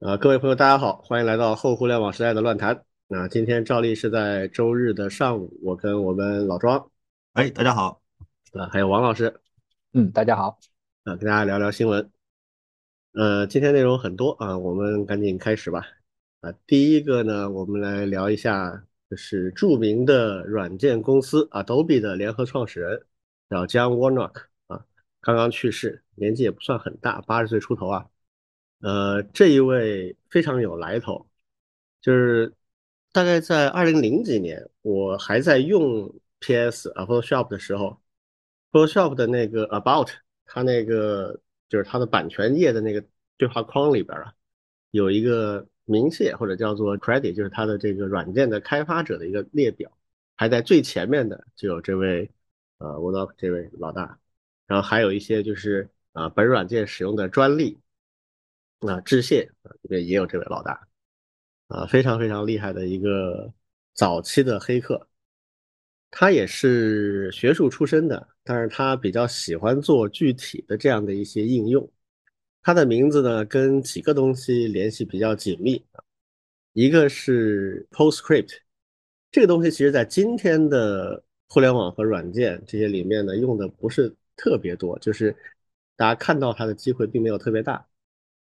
啊，各位朋友，大家好，欢迎来到后互联网时代的乱谈。那今天照例是在周日的上午，我跟我们老庄，哎，大家好，啊，还有王老师，嗯，大家好，啊，跟大家聊聊新闻。呃，今天内容很多啊，我们赶紧开始吧。啊，第一个呢，我们来聊一下，就是著名的软件公司 Adobe 的联合创始人叫 John Warnock 啊，刚刚去世，年纪也不算很大，八十岁出头啊。呃，这一位非常有来头，就是大概在二零零几年，我还在用 PS 啊 Photoshop 的时候，Photoshop 的那个 About 它那个就是它的版权页的那个对话框里边啊，有一个明细或者叫做 Credit，就是它的这个软件的开发者的一个列表，排在最前面的就有这位呃 w o r k 这位老大，然后还有一些就是啊本软件使用的专利。那致谢啊，这边也有这位老大，啊，非常非常厉害的一个早期的黑客，他也是学术出身的，但是他比较喜欢做具体的这样的一些应用。他的名字呢，跟几个东西联系比较紧密一个是 PostScript，这个东西其实在今天的互联网和软件这些里面呢，用的不是特别多，就是大家看到它的机会并没有特别大。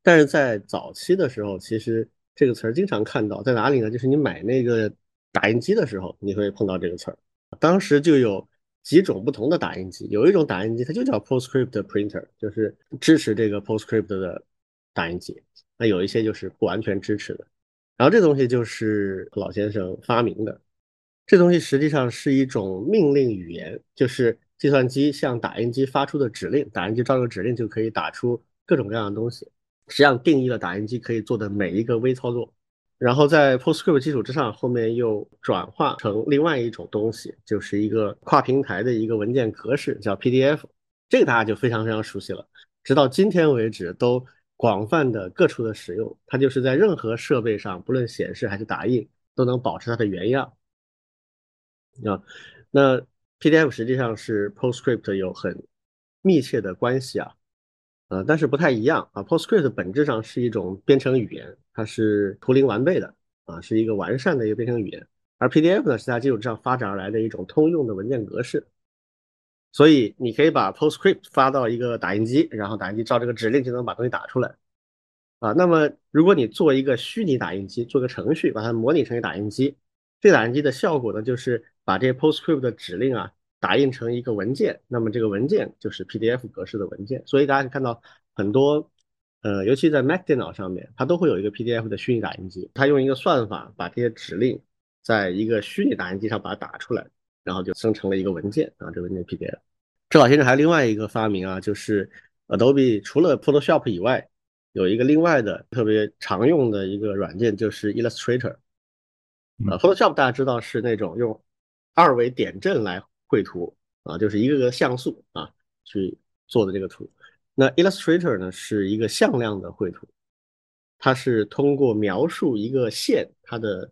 但是在早期的时候，其实这个词儿经常看到在哪里呢？就是你买那个打印机的时候，你会碰到这个词儿。当时就有几种不同的打印机，有一种打印机它就叫 PostScript printer，就是支持这个 PostScript 的打印机。那有一些就是不完全支持的。然后这东西就是老先生发明的。这东西实际上是一种命令语言，就是计算机向打印机发出的指令，打印机照着指令就可以打出各种各样的东西。实际上定义了打印机可以做的每一个微操作，然后在 PostScript 基础之上，后面又转化成另外一种东西，就是一个跨平台的一个文件格式，叫 PDF。这个大家就非常非常熟悉了，直到今天为止都广泛的各处的使用。它就是在任何设备上，不论显示还是打印，都能保持它的原样。啊，那 PDF 实际上是 PostScript 有很密切的关系啊。呃，但是不太一样啊。PostScript 本质上是一种编程语言，它是图灵完备的啊，是一个完善的一个编程语言。而 PDF 呢，是在基础上发展而来的一种通用的文件格式。所以你可以把 PostScript 发到一个打印机，然后打印机照这个指令就能把东西打出来啊。那么如果你做一个虚拟打印机，做个程序，把它模拟成一个打印机，这打印机的效果呢，就是把这些 PostScript 的指令啊。打印成一个文件，那么这个文件就是 PDF 格式的文件。所以大家可以看到很多，呃，尤其在 Mac 电脑上面，它都会有一个 PDF 的虚拟打印机。它用一个算法把这些指令在一个虚拟打印机上把它打出来，然后就生成了一个文件啊，这文件 PDF。这老先生还有另外一个发明啊，就是 Adobe 除了 Photoshop 以外，有一个另外的特别常用的一个软件就是 Illustrator。呃，Photoshop 大家知道是那种用二维点阵来绘图啊，就是一个个像素啊去做的这个图。那 Illustrator 呢是一个向量的绘图，它是通过描述一个线它的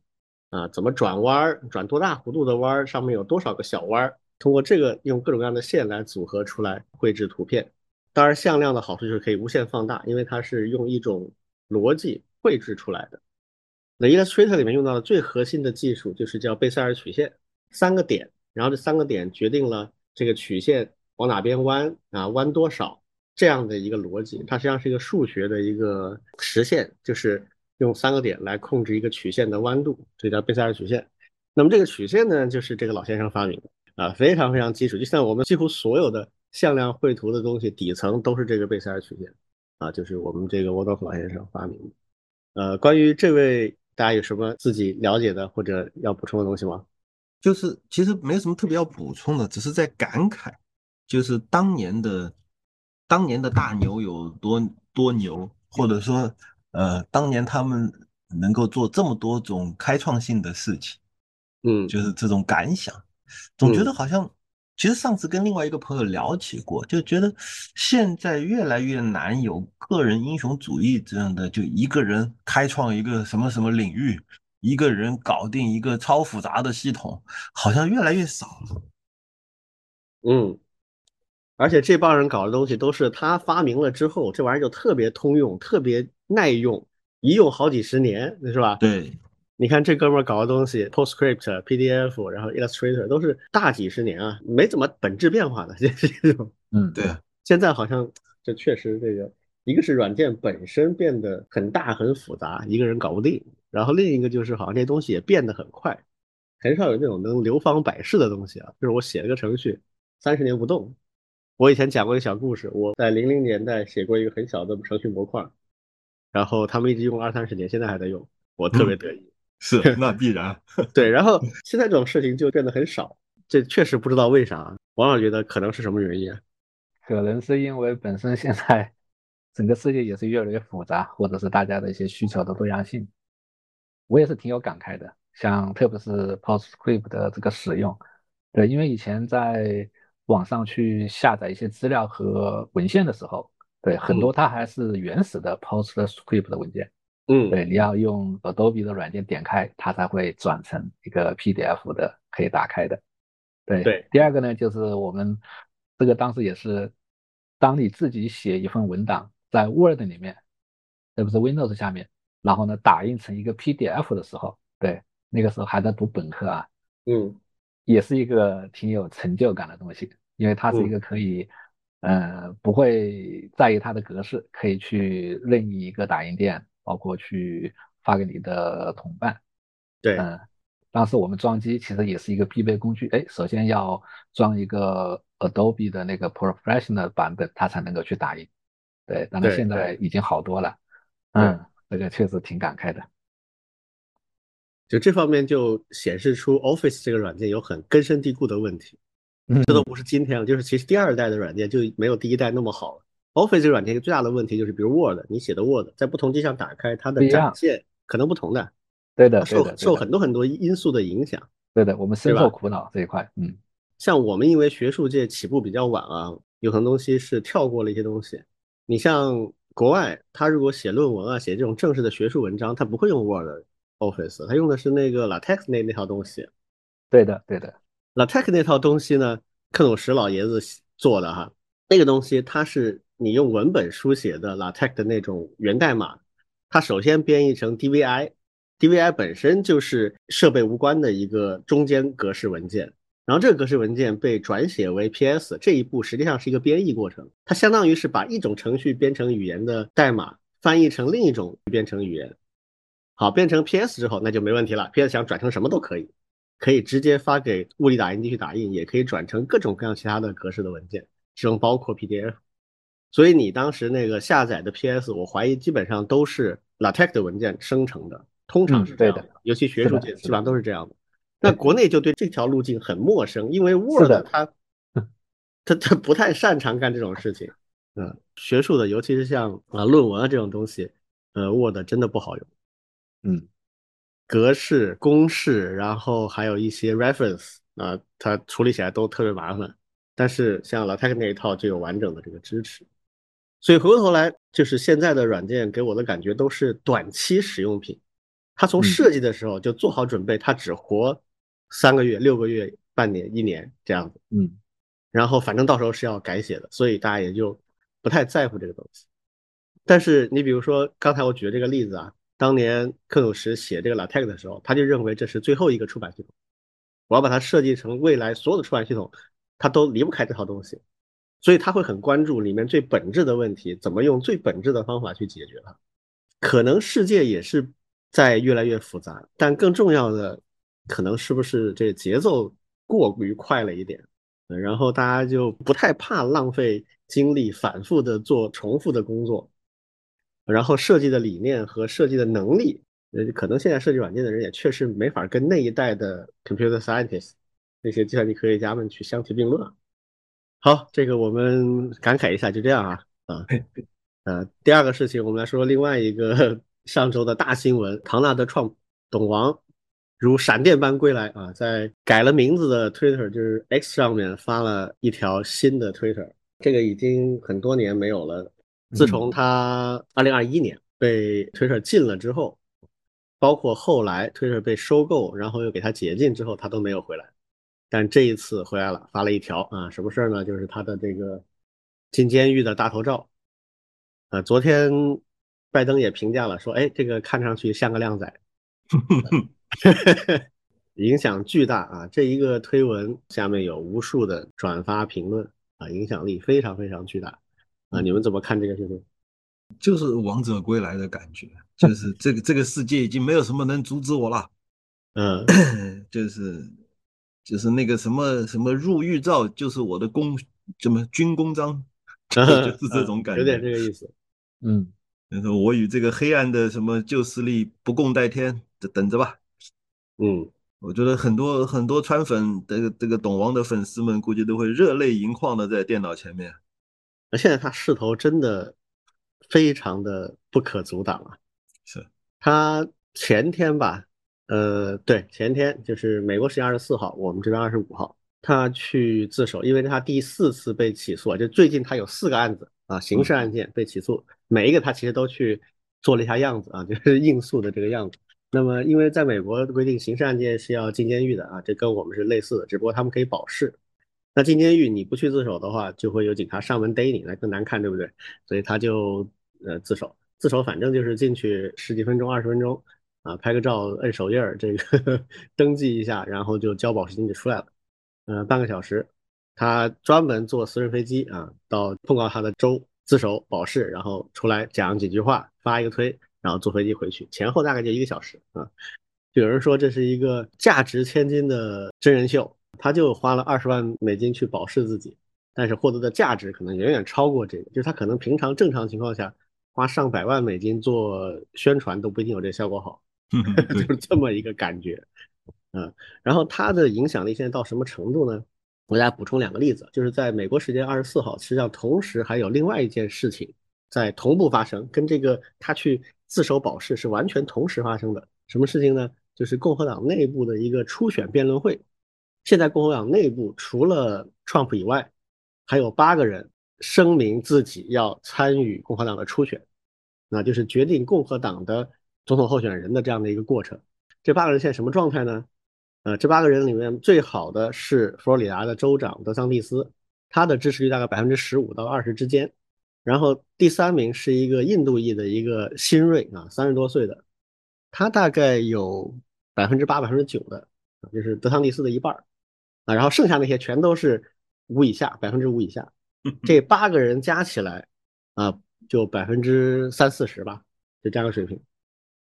啊怎么转弯儿，转多大弧度的弯儿，上面有多少个小弯儿，通过这个用各种各样的线来组合出来绘制图片。当然，向量的好处就是可以无限放大，因为它是用一种逻辑绘制出来的。那 Illustrator 里面用到的最核心的技术就是叫贝塞尔曲线，三个点。然后这三个点决定了这个曲线往哪边弯啊，弯多少这样的一个逻辑，它实际上是一个数学的一个实现，就是用三个点来控制一个曲线的弯度，这叫贝塞尔曲线。那么这个曲线呢，就是这个老先生发明的啊，非常非常基础，就像我们几乎所有的向量绘图的东西底层都是这个贝塞尔曲线啊，就是我们这个沃多夫老先生发明的。呃，关于这位，大家有什么自己了解的或者要补充的东西吗？就是其实没有什么特别要补充的，只是在感慨，就是当年的当年的大牛有多多牛，或者说呃，当年他们能够做这么多种开创性的事情，嗯，就是这种感想，总觉得好像，其实上次跟另外一个朋友聊起过，就觉得现在越来越难有个人英雄主义这样的，就一个人开创一个什么什么领域。一个人搞定一个超复杂的系统，好像越来越少了。嗯，而且这帮人搞的东西都是他发明了之后，这玩意儿就特别通用、特别耐用，一用好几十年，是吧？对，你看这哥们儿搞的东西，PostScript、PDF，然后 Illustrator 都是大几十年啊，没怎么本质变化的，这这种。嗯，对。现在好像这确实这个，一个是软件本身变得很大很复杂，一个人搞不定，然后另一个就是好像这些东西也变得很快，很少有那种能流芳百世的东西啊。就是我写了个程序，三十年不动。我以前讲过一个小故事，我在零零年代写过一个很小的程序模块，然后他们一直用二三十年，现在还在用，我特别得意。是，那必然。对，然后现在这种事情就变得很少，这确实不知道为啥。王老觉得可能是什么原因啊？可能是因为本身现在 整个世界也是越来越复杂，或者是大家的一些需求的多样性。我也是挺有感慨的，像特别是 PostScript 的这个使用，对，因为以前在网上去下载一些资料和文献的时候，对很多它还是原始的 PostScript 的文件，嗯，对，你要用 Adobe 的软件点开，它才会转成一个 PDF 的可以打开的。对对。第二个呢，就是我们这个当时也是，当你自己写一份文档在 Word 里面，这不是 Windows 下面，然后呢打印成一个 PDF 的时候，对，那个时候还在读本科啊，嗯。也是一个挺有成就感的东西，因为它是一个可以，呃，不会在意它的格式，可以去任意一个打印店，包括去发给你的同伴。对，嗯，当时我们装机其实也是一个必备工具，哎，首先要装一个 Adobe 的那个 Professional 版本，它才能够去打印。对，当然现在已经好多了。嗯，这个确实挺感慨的。就这方面就显示出 Office 这个软件有很根深蒂固的问题，这都不是今天了，就是其实第二代的软件就没有第一代那么好了。Office 这个软件最大的问题就是，比如 Word，你写的 Word 在不同机上打开，它的展现可能不同的，对的，受受很多很多因素的影响。对的，我们深受苦恼这一块。嗯，像我们因为学术界起步比较晚啊，有很多东西是跳过了一些东西。你像国外，他如果写论文啊，写这种正式的学术文章，他不会用 Word。Office，他用的是那个 LaTeX 那那套东西。对的，对的。LaTeX 那套东西呢，克鲁什老爷子做的哈，那个东西它是你用文本书写的 LaTeX 的那种源代码，它首先编译成 DVI，DVI 本身就是设备无关的一个中间格式文件，然后这个格式文件被转写为 PS，这一步实际上是一个编译过程，它相当于是把一种程序编程语言的代码翻译成另一种编程语言。好，变成 PS 之后，那就没问题了。PS 想转成什么都可以，可以直接发给物理打印机去打印，也可以转成各种各样其他的格式的文件，其中包括 PDF。所以你当时那个下载的 PS，我怀疑基本上都是 LaTeX 的文件生成的，通常是这样的。尤其学术界基本上都是这样的。那国内就对这条路径很陌生，因为 Word 它它它不太擅长干这种事情。嗯，学术的，尤其是像啊论文啊这种东西，呃，Word 真的不好用。嗯，格式、公式，然后还有一些 reference 啊，它处理起来都特别麻烦。但是像 LaTeX 那一套就有完整的这个支持，所以回过头来，就是现在的软件给我的感觉都是短期使用品。它从设计的时候就做好准备，它只活三个月、六个月、半年、一年这样子。嗯，然后反正到时候是要改写的，所以大家也就不太在乎这个东西。但是你比如说刚才我举的这个例子啊。当年克鲁什写这个 LaTeX 的时候，他就认为这是最后一个出版系统，我要把它设计成未来所有的出版系统，它都离不开这套东西，所以他会很关注里面最本质的问题，怎么用最本质的方法去解决它。可能世界也是在越来越复杂，但更重要的，可能是不是这节奏过于快了一点，然后大家就不太怕浪费精力，反复的做重复的工作。然后设计的理念和设计的能力，呃，可能现在设计软件的人也确实没法跟那一代的 computer scientists 那些计算机科学家们去相提并论。好，这个我们感慨一下，就这样啊啊，呃，第二个事情，我们来说另外一个 上周的大新闻：唐纳德创董王如闪电般归来啊，在改了名字的 Twitter 就是 X 上面发了一条新的 Twitter，这个已经很多年没有了。自从他二零二一年被 Twitter 禁了之后，包括后来 Twitter 被收购，然后又给他解禁之后，他都没有回来。但这一次回来了，发了一条啊，什么事儿呢？就是他的这个进监狱的大头照。啊，昨天拜登也评价了，说，哎，这个看上去像个靓仔，影响巨大啊！这一个推文下面有无数的转发评论啊，影响力非常非常巨大啊！你们怎么看这个事情？就是王者归来的感觉，就是这个这个世界已经没有什么能阻止我了，嗯，就是就是那个什么什么入狱照，就是我的公什么军功章，就是这种感觉，有点这个意思，嗯。就是我与这个黑暗的什么旧势力不共戴天，等等着吧。嗯，我觉得很多很多川粉这个这个懂王的粉丝们估计都会热泪盈眶的在电脑前面。那现在他势头真的非常的不可阻挡啊！是他前天吧，呃，对，前天就是美国时间二十四号，我们这边二十五号，他去自首，因为他第四次被起诉，就最近他有四个案子。啊，刑事案件被起诉，每一个他其实都去做了一下样子啊，就是应诉的这个样子。那么，因为在美国规定，刑事案件是要进监狱的啊，这跟我们是类似的，只不过他们可以保释。那进监狱你不去自首的话，就会有警察上门逮你，那更难看，对不对？所以他就呃自首，自首反正就是进去十几分钟、二十分钟啊，拍个照、摁手印儿，这个 登记一下，然后就交保释金就出来了，呃，半个小时。他专门坐私人飞机啊，到碰到他的州自首保释，然后出来讲几句话，发一个推，然后坐飞机回去，前后大概就一个小时啊。有人说这是一个价值千金的真人秀，他就花了二十万美金去保释自己，但是获得的价值可能远远超过这个，就是他可能平常正常情况下花上百万美金做宣传都不一定有这效果好，就是这么一个感觉，嗯。然后他的影响力现在到什么程度呢？我给大家补充两个例子，就是在美国时间二十四号，实际上同时还有另外一件事情在同步发生，跟这个他去自首保释是完全同时发生的。什么事情呢？就是共和党内部的一个初选辩论会。现在共和党内部除了 Trump 以外，还有八个人声明自己要参与共和党的初选，那就是决定共和党的总统候选人的这样的一个过程。这八个人现在什么状态呢？呃，这八个人里面最好的是佛罗里达的州长德桑蒂斯，他的支持率大概百分之十五到二十之间。然后第三名是一个印度裔的一个新锐啊，三十多岁的，他大概有百分之八、百分之九的，就是德桑蒂斯的一半儿啊。然后剩下那些全都是五以下，百分之五以下。这八个人加起来啊，就百分之三四十吧，就这样的水平。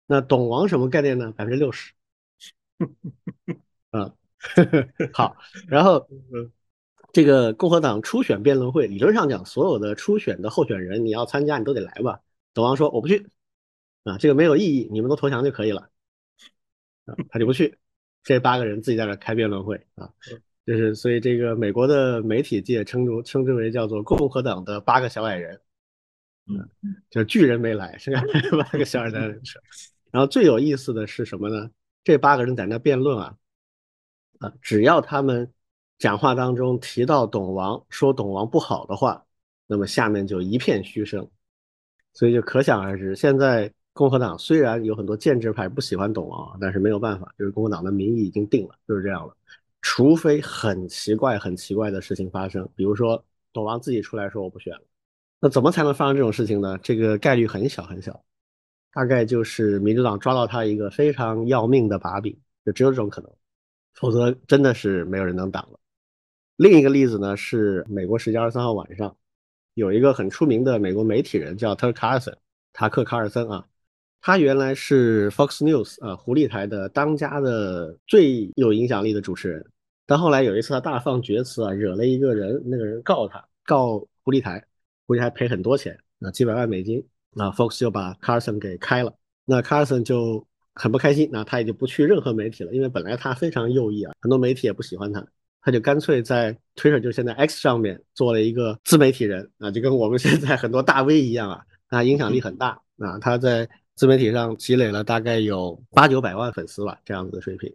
那懂王什么概念呢？百分之六十。啊，好，然后这个共和党初选辩论会，理论上讲，所有的初选的候选人，你要参加，你都得来吧。董王说我不去，啊，这个没有意义，你们都投降就可以了，啊，他就不去。这八个人自己在那开辩论会啊，就是所以这个美国的媒体界称之称之为叫做共和党的八个小矮人，嗯，就是巨人没来，剩下八个小矮人。然后最有意思的是什么呢？这八个人在那辩论啊。啊，只要他们讲话当中提到董王，说董王不好的话，那么下面就一片嘘声，所以就可想而知，现在共和党虽然有很多建制派不喜欢董王，但是没有办法，就是共和党的民意已经定了，就是这样了。除非很奇怪、很奇怪的事情发生，比如说董王自己出来说我不选了，那怎么才能发生这种事情呢？这个概率很小很小，大概就是民主党抓到他一个非常要命的把柄，就只有这种可能。否则真的是没有人能挡了。另一个例子呢，是美国时间二十三号晚上，有一个很出名的美国媒体人叫特卡尔森，塔克卡尔森啊，他原来是 Fox News 啊，狐狸台的当家的最有影响力的主持人。但后来有一次他大放厥词啊，惹了一个人，那个人告他，告狐狸台，狐狸台赔很多钱，啊，几百万美金，那 Fox 就把卡尔森给开了，那卡尔森就。很不开心，那他也就不去任何媒体了，因为本来他非常右翼啊，很多媒体也不喜欢他，他就干脆在 Twitter 就现在 X 上面做了一个自媒体人啊，就跟我们现在很多大 V 一样啊，啊影响力很大啊，他在自媒体上积累了大概有八九百万粉丝吧，这样子的水平，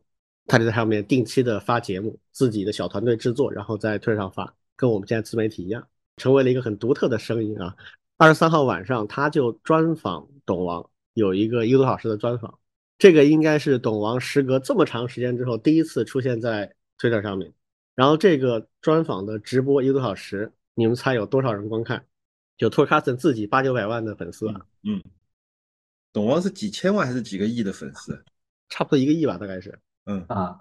他就在上面定期的发节目，自己的小团队制作，然后在 Twitter 上发，跟我们现在自媒体一样，成为了一个很独特的声音啊。二十三号晚上他就专访董王，有一个一个多小时的专访。这个应该是董王时隔这么长时间之后第一次出现在推特上面，然后这个专访的直播一个多小时，你们猜有多少人观看？就托卡森自己八九百万的粉丝啊，嗯，董王是几千万还是几个亿的粉丝？差不多一个亿吧，大概是。嗯啊，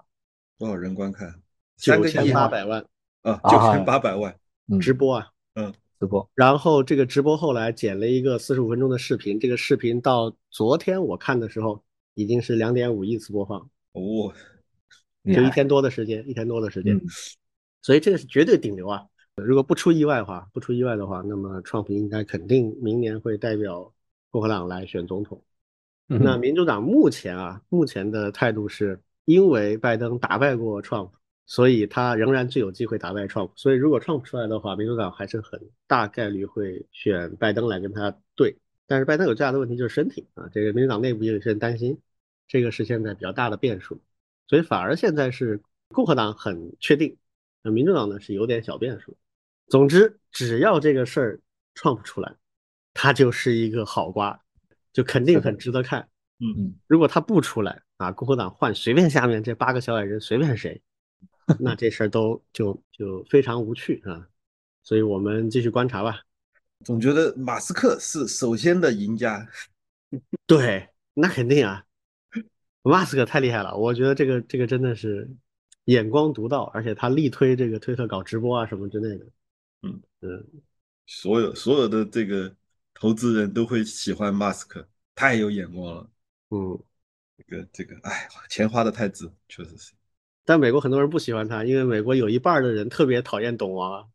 多少人观看？九千八百万啊，啊九千八百万。嗯，直播啊。嗯直播，然后这个直播后来剪了一个四十五分钟的视频，这个视频到昨天我看的时候已经是两点五亿次播放，哦，就一天多的时间，一天多的时间。嗯所以这个是绝对顶流啊！如果不出意外的话，不出意外的话，那么川普应该肯定明年会代表共和党来选总统。嗯那民主党目前啊，目前的态度是因为拜登打败过 Trump，所以他仍然最有机会打败 Trump。所以如果 Trump 出来的话，民主党还是很大概率会选拜登来跟他对。但是拜登有最大的问题就是身体啊，这个民主党内部也有些人担心，这个是现在比较大的变数。所以反而现在是共和党很确定，那民主党呢是有点小变数。总之，只要这个事儿 Trump 出来，他就是一个好瓜，就肯定很值得看。嗯，如果他不出来啊，共和党换随便下面这八个小矮人随便谁，那这事儿都就就非常无趣啊。所以我们继续观察吧。总觉得马斯克是首先的赢家。对，那肯定啊，马斯克太厉害了，我觉得这个这个真的是眼光独到，而且他力推这个推特搞直播啊什么之类的。嗯嗯，所有所有的这个投资人都会喜欢马斯克，太有眼光了。嗯，这个这个，哎，钱花的太值，确实是。但美国很多人不喜欢他，因为美国有一半的人特别讨厌董王啊。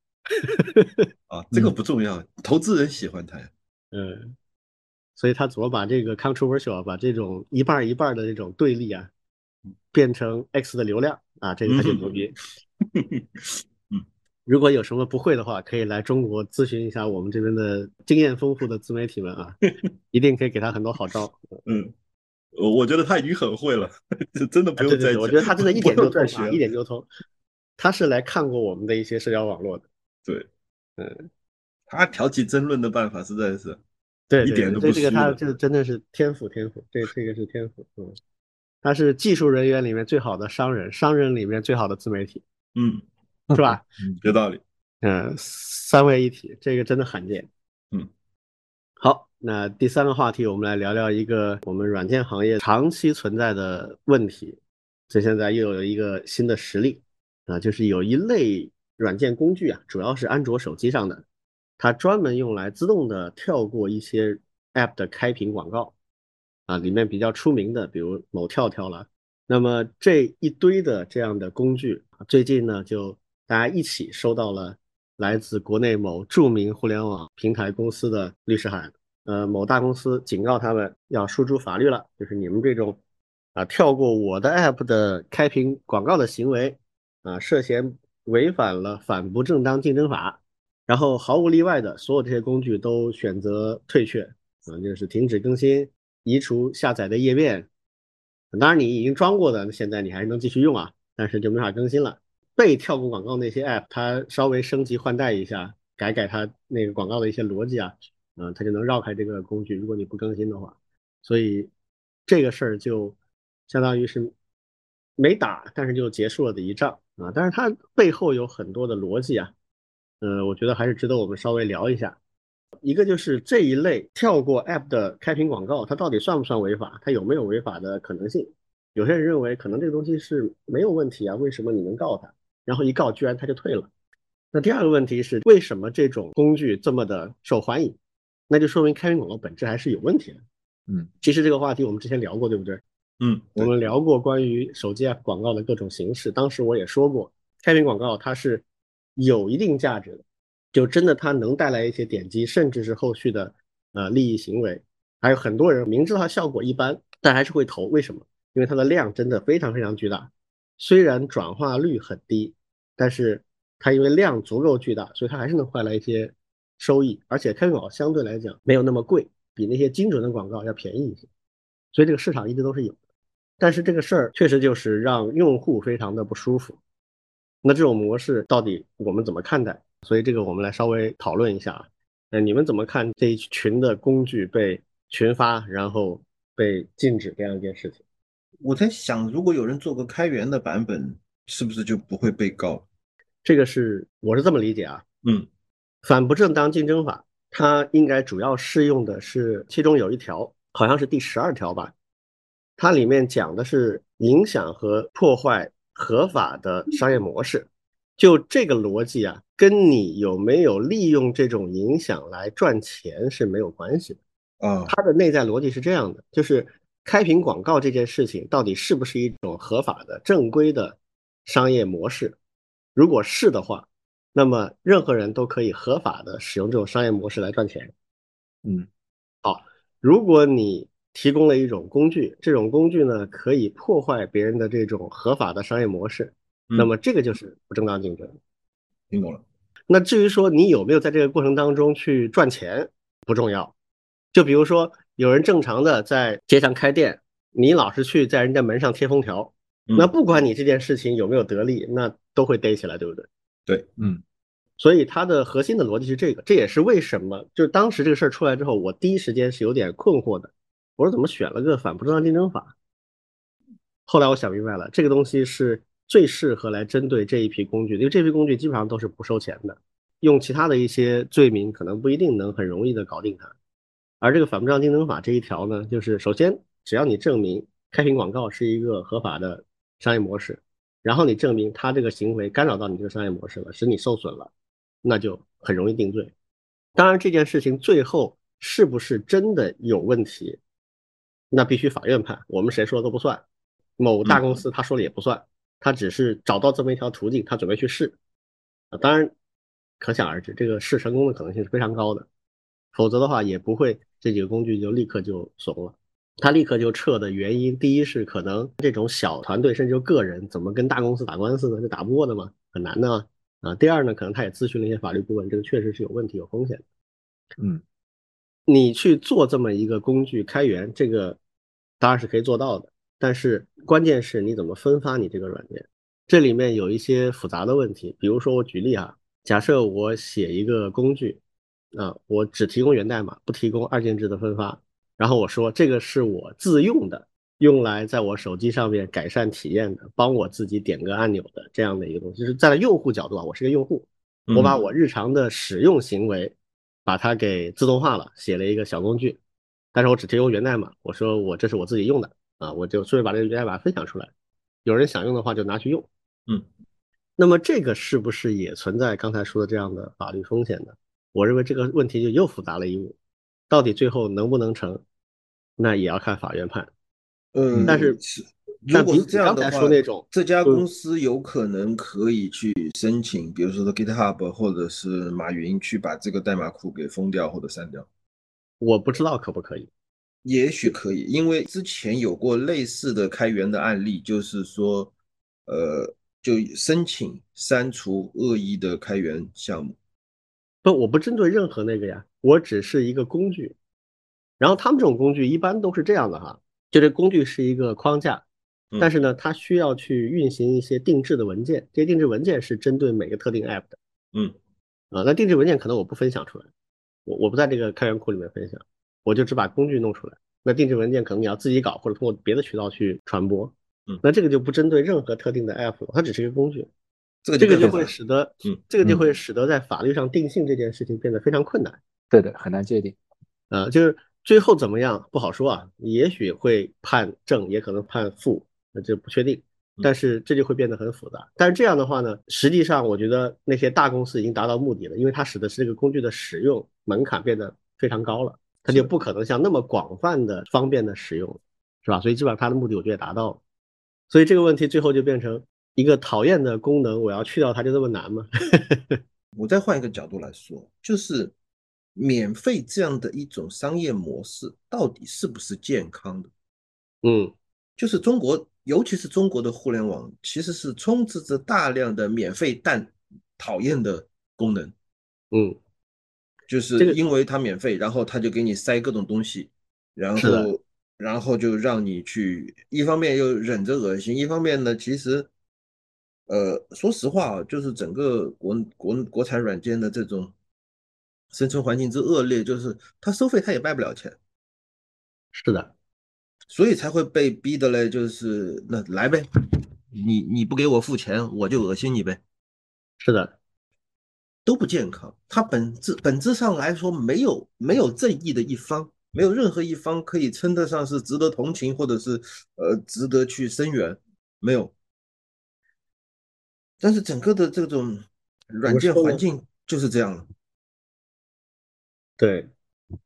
啊，这个不重要，投资人喜欢他呀。嗯，所以他怎么把这个 controversial 把这种一半儿一半儿的这种对立啊，变成 X 的流量啊，这个他就牛逼。如果有什么不会的话，可以来中国咨询一下我们这边的经验丰富的自媒体们啊，一定可以给他很多好招。嗯，我我觉得他已经很会了，真的不啊对对对，用再讲。我觉得他真的一点就通一点就通。他是来看过我们的一些社交网络的，对，嗯，他挑起争论的办法实在是，对对对，一点都这这个他这真的是天赋天赋，这这个是天赋，嗯，他是技术人员里面最好的商人，商人里面最好的自媒体，嗯，是吧？有道理。嗯，三位一体，这个真的罕见。嗯，好，那第三个话题，我们来聊聊一个我们软件行业长期存在的问题。这现在又有一个新的实例啊，就是有一类软件工具啊，主要是安卓手机上的，它专门用来自动的跳过一些 App 的开屏广告啊，里面比较出名的，比如某跳跳了。那么这一堆的这样的工具，最近呢就大家一起收到了来自国内某著名互联网平台公司的律师函。呃，某大公司警告他们要输出法律了，就是你们这种啊跳过我的 App 的开屏广告的行为啊，涉嫌违反了反不正当竞争法。然后毫无例外的，所有这些工具都选择退却啊，就是停止更新、移除下载的页面。当然，你已经装过的，现在你还是能继续用啊，但是就没法更新了。被跳过广告那些 App，它稍微升级换代一下，改改它那个广告的一些逻辑啊，嗯、它就能绕开这个工具。如果你不更新的话，所以这个事儿就相当于是没打，但是就结束了的一仗啊。但是它背后有很多的逻辑啊，呃，我觉得还是值得我们稍微聊一下。一个就是这一类跳过 App 的开屏广告，它到底算不算违法？它有没有违法的可能性？有些人认为可能这个东西是没有问题啊，为什么你能告他？然后一告居然他就退了。那第二个问题是，为什么这种工具这么的受欢迎？那就说明开屏广告本质还是有问题的。嗯，其实这个话题我们之前聊过，对不对？嗯，我们聊过关于手机 App 广告的各种形式，当时我也说过，开屏广告它是有一定价值的，就真的它能带来一些点击，甚至是后续的呃利益行为。还有很多人明知道它效果一般，但还是会投，为什么？因为它的量真的非常非常巨大，虽然转化率很低，但是它因为量足够巨大，所以它还是能换来一些收益，而且开屏广告相对来讲没有那么贵，比那些精准的广告要便宜一些，所以这个市场一直都是有的。但是这个事儿确实就是让用户非常的不舒服。那这种模式到底我们怎么看待？所以这个我们来稍微讨论一下啊。呃，你们怎么看这一群的工具被群发，然后被禁止这样一件事情？我在想，如果有人做个开源的版本，是不是就不会被告？这个是我是这么理解啊。嗯反不正当竞争法它应该主要适用的是其中有一条，好像是第十二条吧，它里面讲的是影响和破坏合法的商业模式。就这个逻辑啊，跟你有没有利用这种影响来赚钱是没有关系的啊。它的内在逻辑是这样的，就是开屏广告这件事情到底是不是一种合法的、正规的商业模式？如果是的话，那么任何人都可以合法的使用这种商业模式来赚钱。嗯，好，如果你提供了一种工具，这种工具呢可以破坏别人的这种合法的商业模式。那么这个就是不正当竞争，听懂了。那至于说你有没有在这个过程当中去赚钱，不重要。就比如说有人正常的在街上开店，你老是去在人家门上贴封条，那不管你这件事情有没有得利，那都会逮起来，对不对？对，嗯。所以它的核心的逻辑是这个，这也是为什么就是当时这个事儿出来之后，我第一时间是有点困惑的，我说怎么选了个反不正当竞争法？后来我想明白了，这个东西是。最适合来针对这一批工具，因为这批工具基本上都是不收钱的，用其他的一些罪名可能不一定能很容易的搞定它。而这个反不正当竞争法这一条呢，就是首先只要你证明开屏广告是一个合法的商业模式，然后你证明他这个行为干扰到你这个商业模式了，使你受损了，那就很容易定罪。当然这件事情最后是不是真的有问题，那必须法院判，我们谁说都不算，某大公司他说了也不算。他只是找到这么一条途径，他准备去试啊，当然可想而知，这个试成功的可能性是非常高的，否则的话也不会这几个工具就立刻就怂了。他立刻就撤的原因，第一是可能这种小团队甚至就个人怎么跟大公司打官司呢？就打不过的嘛，很难的啊。第二呢，可能他也咨询了一些法律顾问，这个确实是有问题、有风险的。嗯，你去做这么一个工具开源，这个当然是可以做到的。但是关键是你怎么分发你这个软件，这里面有一些复杂的问题。比如说我举例啊，假设我写一个工具，啊，我只提供源代码，不提供二进制的分发。然后我说这个是我自用的，用来在我手机上面改善体验的，帮我自己点个按钮的这样的一个东西。就是在用户角度啊，我是个用户，我把我日常的使用行为把它给自动化了，写了一个小工具，但是我只提供源代码，我说我这是我自己用的。啊，我就顺便把这个源代码分享出来，有人想用的话就拿去用。嗯，那么这个是不是也存在刚才说的这样的法律风险呢？我认为这个问题就又复杂了一步，到底最后能不能成，那也要看法院判。嗯，但是如果是这样的话，那种这家公司有可能可以去申请，比如说 GitHub 或者是马云去把这个代码库给封掉或者删掉。我不知道可不可以。也许可以，因为之前有过类似的开源的案例，就是说，呃，就申请删除恶意的开源项目。不，我不针对任何那个呀，我只是一个工具。然后他们这种工具一般都是这样的哈，就这工具是一个框架，但是呢，它需要去运行一些定制的文件，这些定制文件是针对每个特定 app 的。嗯，啊，那定制文件可能我不分享出来，我我不在这个开源库里面分享。我就只把工具弄出来，那定制文件可能你要自己搞，或者通过别的渠道去传播。嗯，那这个就不针对任何特定的 app 了，它只是一个工具。这个这个就会使得，嗯，这个就会使得在法律上定性这件事情变得非常困难。对的，很难界定。呃，就是最后怎么样不好说啊，也许会判正，也可能判负，那就不确定。但是这就会变得很复杂。但是这样的话呢，实际上我觉得那些大公司已经达到目的了，因为它使得是这个工具的使用门槛变得非常高了。它就不可能像那么广泛的方便的使用，是吧？所以基本上它的目的我觉得也达到了。所以这个问题最后就变成一个讨厌的功能，我要去掉它就这么难吗？我再换一个角度来说，就是免费这样的一种商业模式到底是不是健康的？嗯，就是中国，尤其是中国的互联网，其实是充斥着大量的免费但讨厌的功能。嗯。就是因为它免费，然后他就给你塞各种东西，然后然后就让你去，一方面又忍着恶心，一方面呢，其实，呃，说实话啊，就是整个国国国产软件的这种生存环境之恶劣，就是它收费它也卖不了钱，是的，所以才会被逼的嘞，就是那来呗，你你不给我付钱，我就恶心你呗，是的。都不健康，它本质本质上来说没有没有正义的一方，没有任何一方可以称得上是值得同情，或者是呃值得去声援，没有。但是整个的这种软件环境就是这样了。对，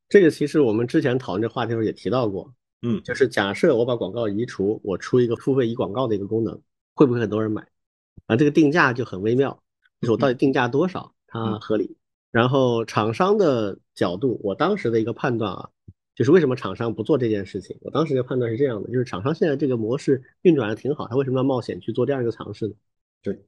这个其实我们之前讨论这话题时候也提到过，嗯，就是假设我把广告移除，我出一个付费移广告的一个功能，会不会很多人买？啊，这个定价就很微妙，就是我到底定价多少它合理？然后厂商的角度，我当时的一个判断啊，就是为什么厂商不做这件事情？我当时的判断是这样的，就是厂商现在这个模式运转的挺好，他为什么要冒险去做这样一个尝试呢？对。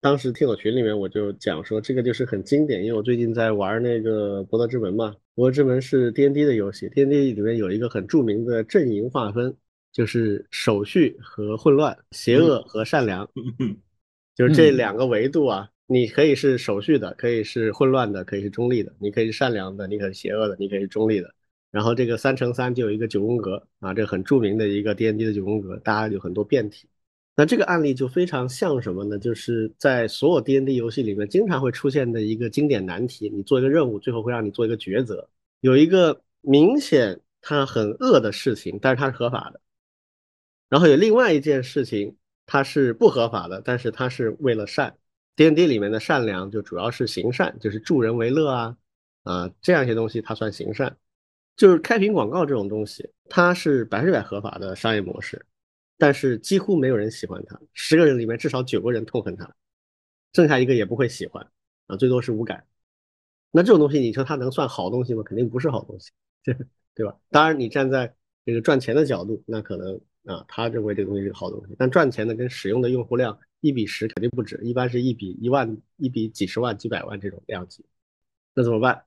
当时听友群里面我就讲说，这个就是很经典，因为我最近在玩那个《博德之门》嘛，《博德之门》是 D N D 的游戏，D N D 里面有一个很著名的阵营划分，就是手续和混乱，邪恶和善良，就是这两个维度啊，你可以是手续的，可以是混乱的，可以是中立的，你可以是善良的，你可以是邪恶的，你可以是中立的。然后这个三乘三就有一个九宫格啊，这很著名的一个 D N D 的九宫格，大家有很多变体。那这个案例就非常像什么呢？就是在所有 D N D 游戏里面经常会出现的一个经典难题：你做一个任务，最后会让你做一个抉择，有一个明显它很恶的事情，但是它是合法的；然后有另外一件事情，它是不合法的，但是它是为了善。D N D 里面的善良就主要是行善，就是助人为乐啊啊这样一些东西，它算行善。就是开屏广告这种东西，它是百分之百合法的商业模式。但是几乎没有人喜欢他，十个人里面至少九个人痛恨他，剩下一个也不会喜欢啊，最多是无感。那这种东西，你说它能算好东西吗？肯定不是好东西，对吧？当然，你站在这个赚钱的角度，那可能啊，他认为这个东西是好东西。但赚钱的跟使用的用户量一比十肯定不止，一般是一比一万，一比几十万、几百万这种量级。那怎么办？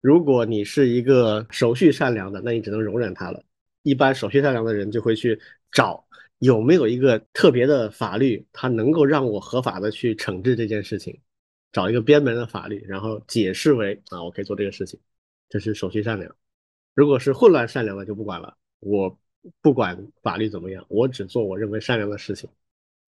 如果你是一个手续善良的，那你只能容忍他了。一般手续善良的人就会去找。有没有一个特别的法律，它能够让我合法的去惩治这件事情？找一个边门的法律，然后解释为啊，我可以做这个事情，这是手续善良。如果是混乱善良的就不管了，我不管法律怎么样，我只做我认为善良的事情。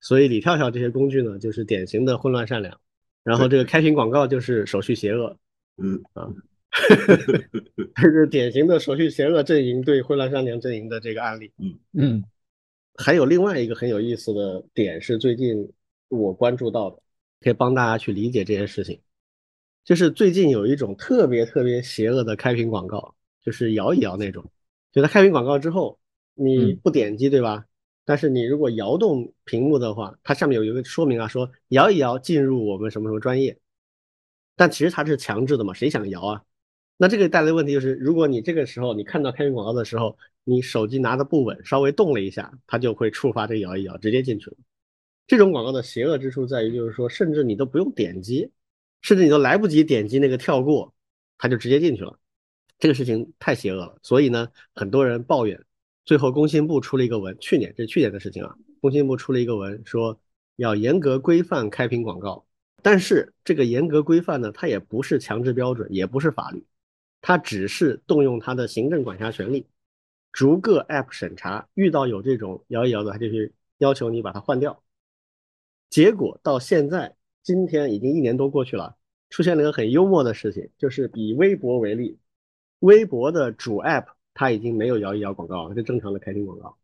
所以李跳跳这些工具呢，就是典型的混乱善良。然后这个开屏广告就是手续邪恶，嗯啊，这是典型的手续邪恶阵营对混乱善良阵营的这个案例，嗯嗯。还有另外一个很有意思的点是，最近我关注到的，可以帮大家去理解这些事情。就是最近有一种特别特别邪恶的开屏广告，就是摇一摇那种。就它开屏广告之后，你不点击对吧？但是你如果摇动屏幕的话，它上面有一个说明啊，说摇一摇进入我们什么什么专业。但其实它是强制的嘛，谁想摇啊？那这个带来的问题就是，如果你这个时候你看到开屏广告的时候，你手机拿的不稳，稍微动了一下，它就会触发这个摇一摇，直接进去了。这种广告的邪恶之处在于，就是说，甚至你都不用点击，甚至你都来不及点击那个跳过，它就直接进去了。这个事情太邪恶了，所以呢，很多人抱怨。最后工信部出了一个文，去年这是去年的事情啊，工信部出了一个文，说要严格规范开屏广告。但是这个严格规范呢，它也不是强制标准，也不是法律。它只是动用它的行政管辖权力，逐个 App 审查，遇到有这种摇一摇的，他就去要求你把它换掉。结果到现在，今天已经一年多过去了，出现了一个很幽默的事情，就是以微博为例，微博的主 App 它已经没有摇一摇广告了，是正常的开屏广告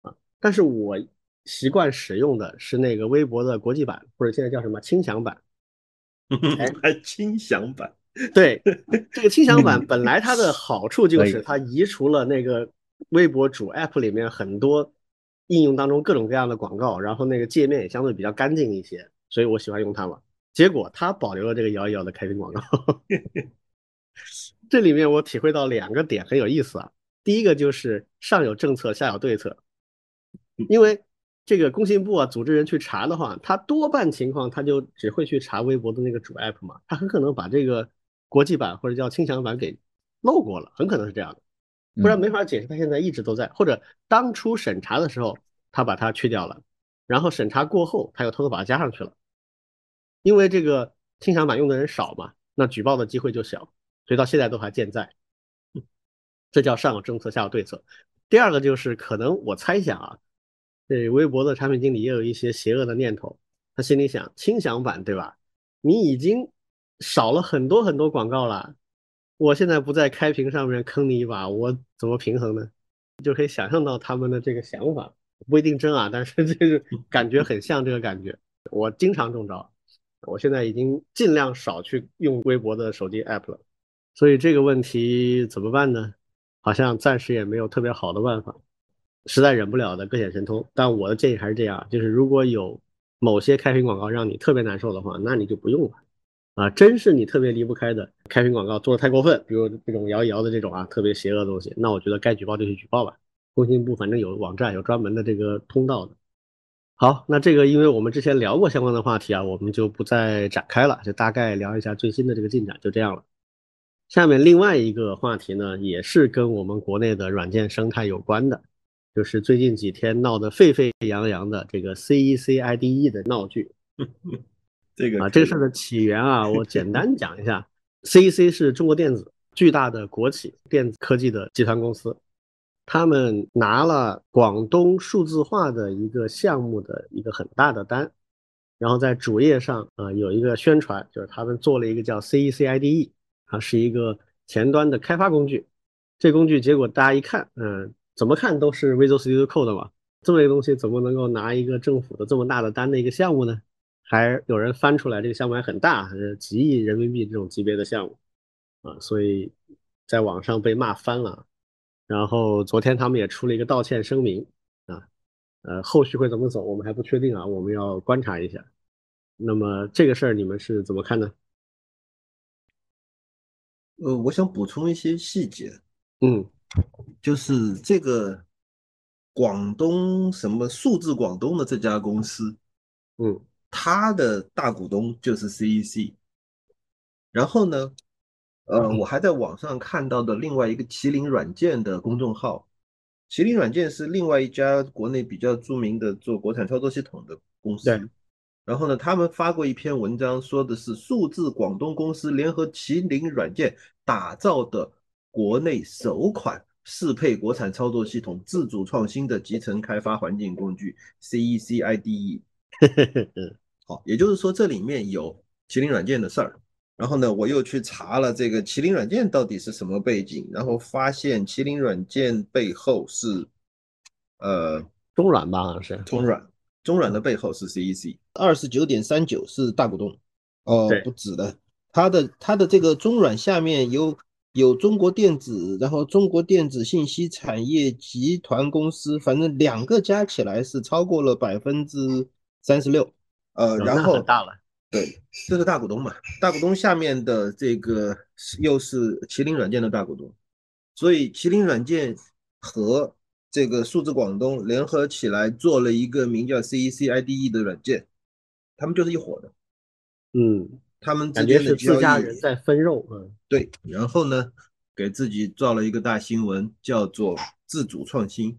啊。但是我习惯使用的是那个微博的国际版，或者现在叫什么轻享版，还轻享版。对，这个轻享版本来它的 好处就是它移除了那个微博主 app 里面很多应用当中各种各样的广告，然后那个界面也相对比较干净一些，所以我喜欢用它嘛。结果它保留了这个摇一摇的开屏广告，这里面我体会到两个点很有意思啊。第一个就是上有政策下有对策，因为这个工信部啊组织人去查的话，他多半情况他就只会去查微博的那个主 app 嘛，他很可能把这个。国际版或者叫轻享版给漏过了，很可能是这样的，不然没法解释他现在一直都在，或者当初审查的时候他把它去掉了，然后审查过后他又偷偷把它加上去了，因为这个轻享版用的人少嘛，那举报的机会就小，所以到现在都还健在，这叫上有政策下有对策。第二个就是可能我猜想啊，这微博的产品经理也有一些邪恶的念头，他心里想轻享版对吧？你已经。少了很多很多广告了，我现在不在开屏上面坑你一把，我怎么平衡呢？就可以想象到他们的这个想法，不一定真啊，但是这 个感觉很像这个感觉。我经常中招，我现在已经尽量少去用微博的手机 app 了，所以这个问题怎么办呢？好像暂时也没有特别好的办法，实在忍不了的各显神通。但我的建议还是这样，就是如果有某些开屏广告让你特别难受的话，那你就不用了。啊，真是你特别离不开的开屏广告做的太过分，比如这种摇一摇的这种啊，特别邪恶的东西，那我觉得该举报就去举报吧。工信部反正有网站有专门的这个通道的。好，那这个因为我们之前聊过相关的话题啊，我们就不再展开了，就大概聊一下最新的这个进展，就这样了。下面另外一个话题呢，也是跟我们国内的软件生态有关的，就是最近几天闹得沸沸扬扬的这个 CEC IDE 的闹剧。这个啊，这个事儿的起源啊，我简单讲一下。CEC 是中国电子巨大的国企电子科技的集团公司，他们拿了广东数字化的一个项目的一个很大的单，然后在主页上啊有一个宣传，就是他们做了一个叫 CEC IDE，啊是一个前端的开发工具。这工具结果大家一看，嗯，怎么看都是 Visual Studio Code 嘛，这么一个东西怎么能够拿一个政府的这么大的单的一个项目呢？还有人翻出来，这个项目还很大，是几亿人民币这种级别的项目啊，所以在网上被骂翻了。然后昨天他们也出了一个道歉声明啊，呃，后续会怎么走我们还不确定啊，我们要观察一下。那么这个事儿你们是怎么看呢？呃，我想补充一些细节，嗯，就是这个广东什么数字广东的这家公司，嗯。他的大股东就是 CEC，然后呢，呃，我还在网上看到的另外一个麒麟软件的公众号，麒麟软件是另外一家国内比较著名的做国产操作系统的公司。然后呢，他们发过一篇文章，说的是数字广东公司联合麒麟软件打造的国内首款适配国产操作系统自主创新的集成开发环境工具 CEC IDE。好，也就是说这里面有麒麟软件的事儿，然后呢，我又去查了这个麒麟软件到底是什么背景，然后发现麒麟软件背后是，呃，中软吧，好像是中软，中软的背后是 CEC，二十九点三九是大股东，哦，不止的，它的它的这个中软下面有有中国电子，然后中国电子信息产业集团公司，反正两个加起来是超过了百分之三十六。呃，然后大了，对，这是大股东嘛，大股东下面的这个又是麒麟软件的大股东，所以麒麟软件和这个数字广东联合起来做了一个名叫 CEC IDE 的软件，他们就是一伙的，嗯，他们感觉是自家人在分肉，嗯，对，然后呢，给自己造了一个大新闻，叫做自主创新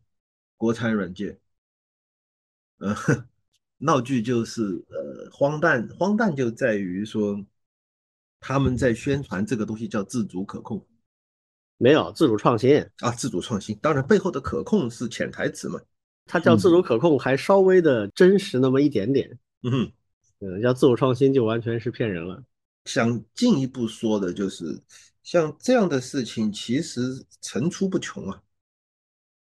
国产软件，嗯。闹剧就是呃荒诞，荒诞就在于说他们在宣传这个东西叫自主可控，没有自主创新。啊，自主创新，当然背后的可控是潜台词嘛，它叫自主可控还稍微的真实那么一点点，嗯嗯，叫自主创新就完全是骗人了。想进一步说的就是像这样的事情其实层出不穷啊，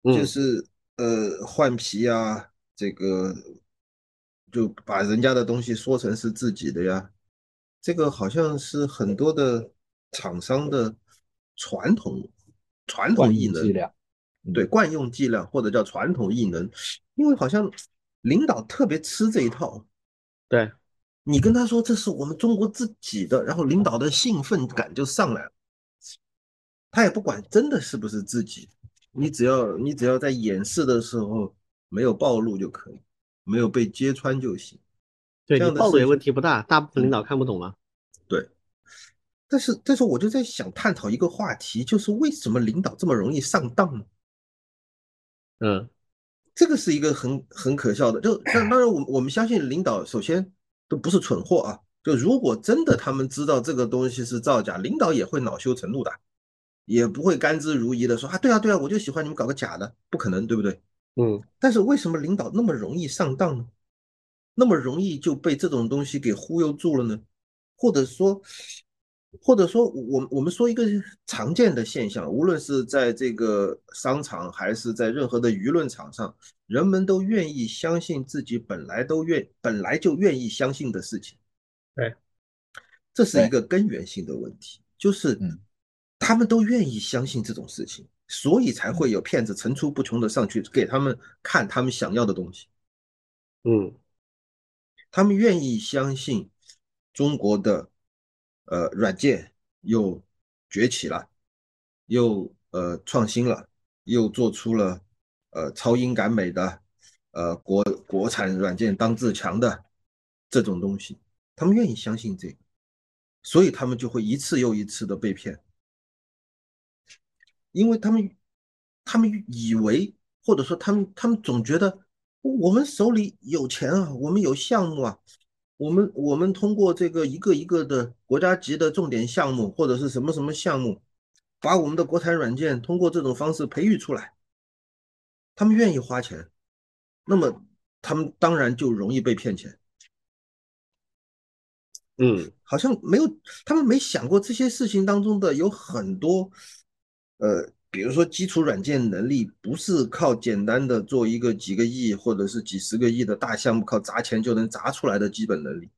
就是呃换皮啊这个。就把人家的东西说成是自己的呀，这个好像是很多的厂商的传统传统技能，对惯用伎俩或者叫传统异能，因为好像领导特别吃这一套，对你跟他说这是我们中国自己的，然后领导的兴奋感就上来了，他也不管真的是不是自己，你只要你只要在演示的时候没有暴露就可以。没有被揭穿就行，对你暴露也问题不大，大部分领导看不懂啊。对，但是但是我就在想探讨一个话题，就是为什么领导这么容易上当呢？嗯，这个是一个很很可笑的。就当当然，我我们相信领导首先都不是蠢货啊。就如果真的他们知道这个东西是造假，领导也会恼羞成怒的，也不会甘之如饴的说啊，对啊对啊，我就喜欢你们搞个假的，不可能，对不对？嗯，但是为什么领导那么容易上当呢？那么容易就被这种东西给忽悠住了呢？或者说，或者说，我我们说一个常见的现象，无论是在这个商场还是在任何的舆论场上，人们都愿意相信自己本来都愿本来就愿意相信的事情。对，这是一个根源性的问题，就是他们都愿意相信这种事情，所以才会有骗子层出不穷的上去给他们看他们想要的东西。嗯，他们愿意相信中国的。呃，软件又崛起了，又呃创新了，又做出了呃超英赶美的呃国国产软件当自强的这种东西，他们愿意相信这个，所以他们就会一次又一次的被骗，因为他们他们以为或者说他们他们总觉得我们手里有钱啊，我们有项目啊。我们我们通过这个一个一个的国家级的重点项目或者是什么什么项目，把我们的国产软件通过这种方式培育出来，他们愿意花钱，那么他们当然就容易被骗钱。嗯，好像没有，他们没想过这些事情当中的有很多，呃。比如说，基础软件能力不是靠简单的做一个几个亿或者是几十个亿的大项目，靠砸钱就能砸出来的基本能力，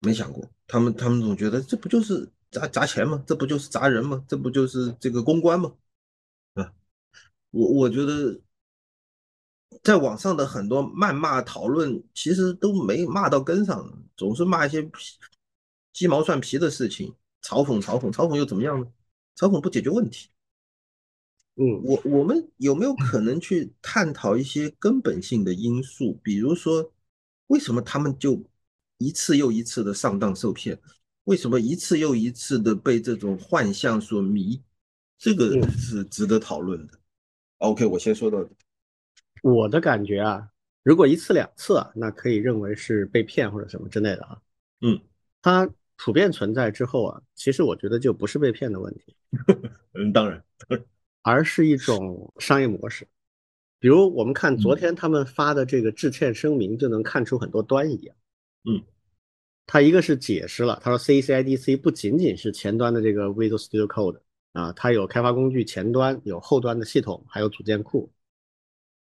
没想过。他们他们总觉得这不就是砸砸钱吗？这不就是砸人吗？这不就是这个公关吗？啊，我我觉得，在网上的很多谩骂讨论，其实都没骂到根上，总是骂一些鸡毛蒜皮的事情，嘲讽嘲讽嘲讽又怎么样呢？嘲讽不解决问题，嗯，我我们有没有可能去探讨一些根本性的因素？比如说，为什么他们就一次又一次的上当受骗？为什么一次又一次的被这种幻象所迷？这个是值得讨论的。OK，我先说到。我的感觉啊，如果一次两次啊，那可以认为是被骗或者什么之类的啊。嗯，他。普遍存在之后啊，其实我觉得就不是被骗的问题，嗯，当然，而是一种商业模式。比如我们看昨天他们发的这个致歉声明，就能看出很多端倪啊。嗯，他一个是解释了，他说 C C I D C 不仅仅是前端的这个 Visual Studio Code 啊，它有开发工具前端，有后端的系统，还有组件库。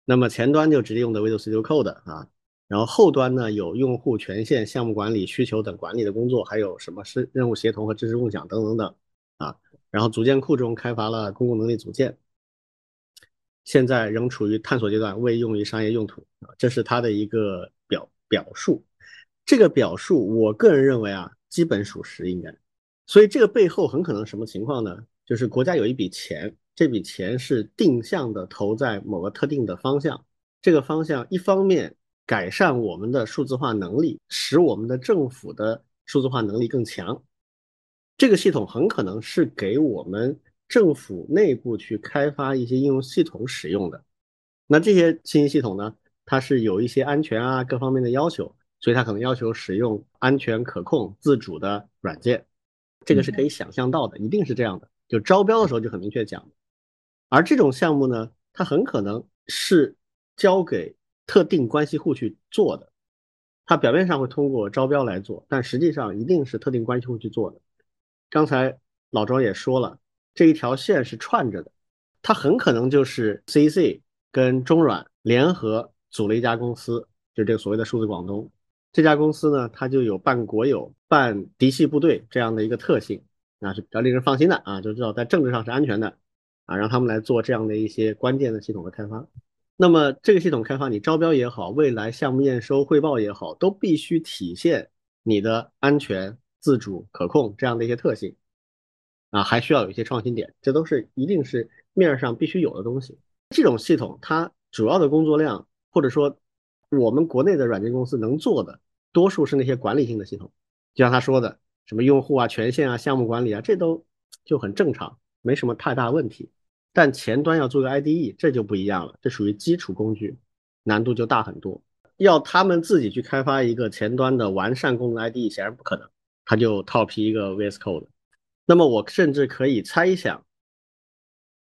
那么前端就直接用的 Visual Studio Code 啊。然后后端呢有用户权限、项目管理、需求等管理的工作，还有什么是任务协同和知识共享等等等啊。然后组件库中开发了公共能力组件，现在仍处于探索阶段，未用于商业用途啊。这是它的一个表表述。这个表述，我个人认为啊，基本属实应该。所以这个背后很可能什么情况呢？就是国家有一笔钱，这笔钱是定向的投在某个特定的方向，这个方向一方面。改善我们的数字化能力，使我们的政府的数字化能力更强。这个系统很可能是给我们政府内部去开发一些应用系统使用的。那这些信息系统呢，它是有一些安全啊各方面的要求，所以它可能要求使用安全可控、自主的软件。这个是可以想象到的，一定是这样的。就招标的时候就很明确讲。而这种项目呢，它很可能是交给。特定关系户去做的，它表面上会通过招标来做，但实际上一定是特定关系户去做的。刚才老庄也说了，这一条线是串着的，它很可能就是 CC 跟中软联合组了一家公司，就这个所谓的数字广东。这家公司呢，它就有半国有、半嫡系部队这样的一个特性，那是比较令人放心的啊，就知道在政治上是安全的啊，让他们来做这样的一些关键的系统的开发。那么这个系统开发，你招标也好，未来项目验收汇报也好，都必须体现你的安全、自主、可控这样的一些特性啊，还需要有一些创新点，这都是一定是面上必须有的东西。这种系统它主要的工作量，或者说我们国内的软件公司能做的，多数是那些管理性的系统，就像他说的，什么用户啊、权限啊、项目管理啊，这都就很正常，没什么太大问题。但前端要做个 IDE，这就不一样了，这属于基础工具，难度就大很多。要他们自己去开发一个前端的完善功能 IDE，显然不可能，他就套皮一个 VS Code。那么我甚至可以猜想，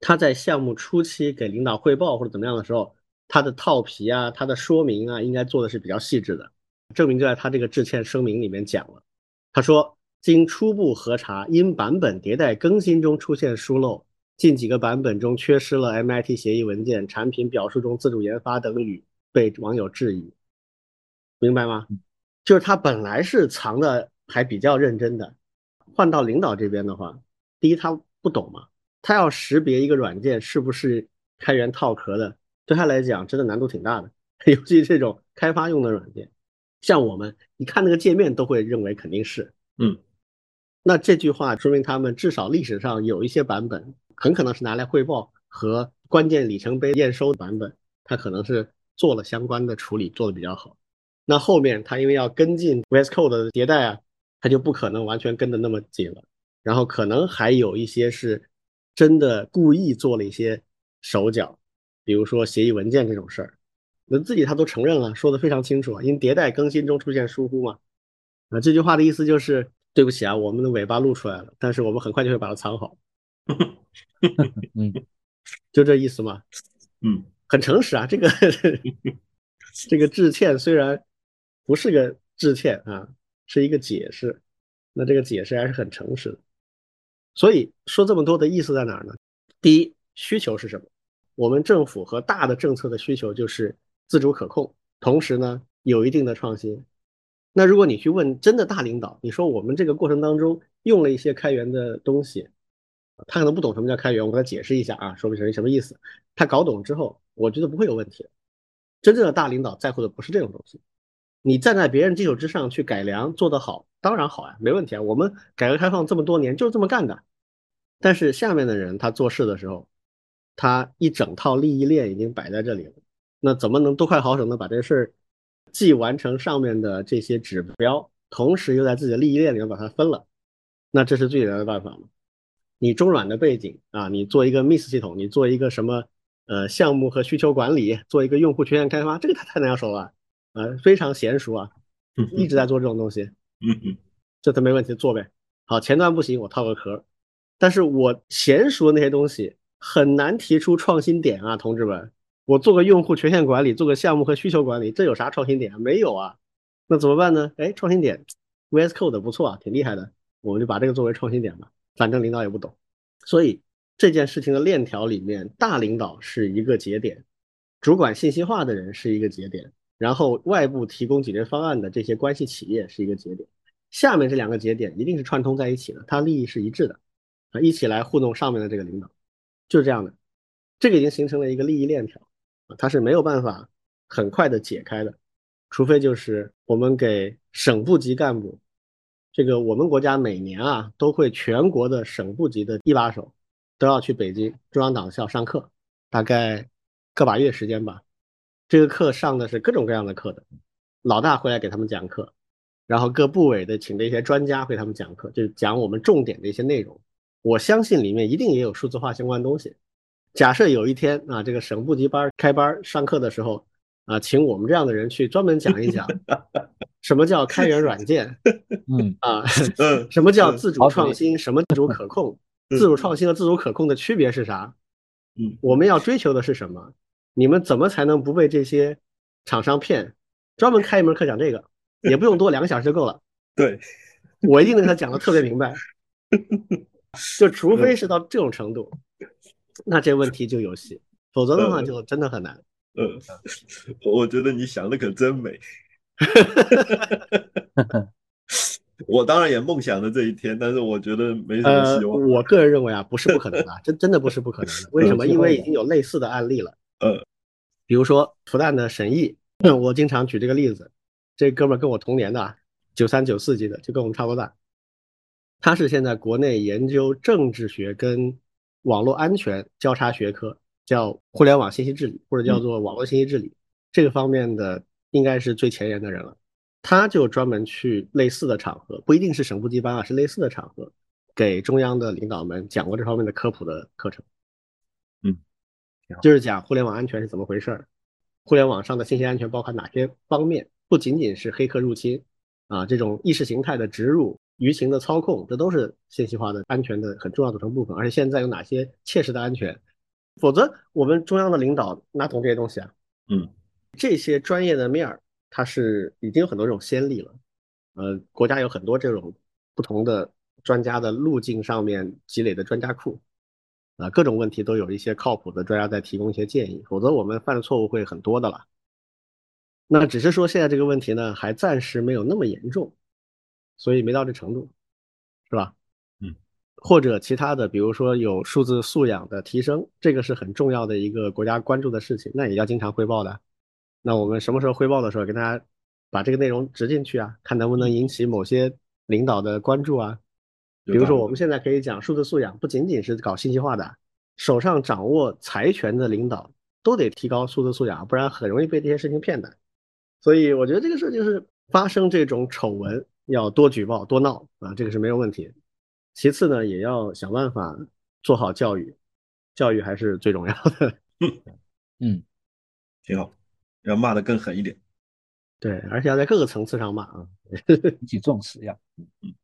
他在项目初期给领导汇报或者怎么样的时候，他的套皮啊，他的说明啊，应该做的是比较细致的。证明就在他这个致歉声明里面讲了，他说经初步核查，因版本迭代更新中出现疏漏，近几个版本中缺失了 MIT 协议文件，产品表述中自主研发等语被网友质疑，明白吗？就是他本来是藏的还比较认真的，换到领导这边的话，第一他不懂嘛，他要识别一个软件是不是开源套壳的，对他来讲真的难度挺大的，尤其这种开发用的软件，像我们一看那个界面都会认为肯定是，嗯。那这句话说明他们至少历史上有一些版本很可能是拿来汇报和关键里程碑验收的版本，它可能是做了相关的处理，做的比较好。那后面它因为要跟进 VS Code 的迭代啊，它就不可能完全跟的那么紧了。然后可能还有一些是真的故意做了一些手脚，比如说协议文件这种事儿，那自己他都承认了，说的非常清楚啊，因迭代更新中出现疏忽嘛。啊，这句话的意思就是。对不起啊，我们的尾巴露出来了，但是我们很快就会把它藏好。嗯，就这意思嘛。嗯，很诚实啊。这个 这个致歉虽然不是个致歉啊，是一个解释。那这个解释还是很诚实的。所以说这么多的意思在哪儿呢？第一，需求是什么？我们政府和大的政策的需求就是自主可控，同时呢有一定的创新。那如果你去问真的大领导，你说我们这个过程当中用了一些开源的东西，他可能不懂什么叫开源，我给他解释一下啊，说不成什么意思？他搞懂之后，我觉得不会有问题。真正的大领导在乎的不是这种东西，你站在别人基础之上去改良，做得好，当然好呀，没问题啊。我们改革开放这么多年就是这么干的。但是下面的人他做事的时候，他一整套利益链已经摆在这里了，那怎么能多快好省的把这事儿？既完成上面的这些指标，同时又在自己的利益链里面把它分了，那这是最简单的办法吗？你中软的背景啊，你做一个 Miss 系统，你做一个什么呃项目和需求管理，做一个用户权限开发，这个太太难手了，呃非常娴熟啊，一直在做这种东西，嗯嗯，这都没问题做呗。好，前端不行，我套个壳，但是我娴熟的那些东西很难提出创新点啊，同志们。我做个用户权限管理，做个项目和需求管理，这有啥创新点啊？没有啊，那怎么办呢？哎，创新点，VS Code 不错啊，挺厉害的，我们就把这个作为创新点吧。反正领导也不懂，所以这件事情的链条里面，大领导是一个节点，主管信息化的人是一个节点，然后外部提供解决方案的这些关系企业是一个节点，下面这两个节点一定是串通在一起的，它利益是一致的啊，一起来糊弄上面的这个领导，就是这样的，这个已经形成了一个利益链条。它是没有办法很快的解开的，除非就是我们给省部级干部，这个我们国家每年啊都会全国的省部级的一把手都要去北京中央党校上课，大概个把月时间吧。这个课上的是各种各样的课的，老大会来给他们讲课，然后各部委的请的一些专家给他们讲课，就是讲我们重点的一些内容。我相信里面一定也有数字化相关东西。假设有一天啊，这个省部级班开班上课的时候啊，请我们这样的人去专门讲一讲，什么叫开源软件？嗯啊，什么叫自主创新？什么自主可控？自主创新和自主可控的区别是啥？嗯，我们要追求的是什么？你们怎么才能不被这些厂商骗？专门开一门课讲这个，也不用多，两个小时就够了。对，我一定能给他讲的特别明白。就除非是到这种程度。那这问题就有戏，否则的话就真的很难。嗯，我觉得你想的可真美。我当然也梦想着这一天，但是我觉得没什么希望。我个人认为啊，不是不可能的，真真的不是不可能的。为什么？因为已经有类似的案例了。呃，比如说复旦的沈毅，我经常举这个例子。这哥们儿跟我同年的，九三九四级的，就跟我们差不多大。他是现在国内研究政治学跟。网络安全交叉学科叫互联网信息治理，或者叫做网络信息治理，这个方面的应该是最前沿的人了。他就专门去类似的场合，不一定是省部级班啊，是类似的场合，给中央的领导们讲过这方面的科普的课程。嗯，就是讲互联网安全是怎么回事儿，互联网上的信息安全包含哪些方面，不仅仅是黑客入侵啊，这种意识形态的植入。舆情的操控，这都是信息化的安全的很重要组成部分。而且现在有哪些切实的安全？否则我们中央的领导哪懂这些东西啊？嗯，这些专业的面儿，它是已经有很多这种先例了。呃，国家有很多这种不同的专家的路径上面积累的专家库，啊，各种问题都有一些靠谱的专家在提供一些建议，否则我们犯的错误会很多的了。那只是说现在这个问题呢，还暂时没有那么严重，所以没到这程度，是吧？嗯，或者其他的，比如说有数字素养的提升，这个是很重要的一个国家关注的事情，那也要经常汇报的。那我们什么时候汇报的时候，跟大家把这个内容植进去啊，看能不能引起某些领导的关注啊。比如说我们现在可以讲数字素养，不仅仅是搞信息化的，手上掌握财权的领导都得提高数字素养，不然很容易被这些事情骗的。所以我觉得这个事就是发生这种丑闻要多举报多闹啊，这个是没有问题。其次呢，也要想办法做好教育，教育还是最重要的。嗯，挺好，要骂的更狠一点。对，而且要在各个层次上骂啊，引起重视要。嗯，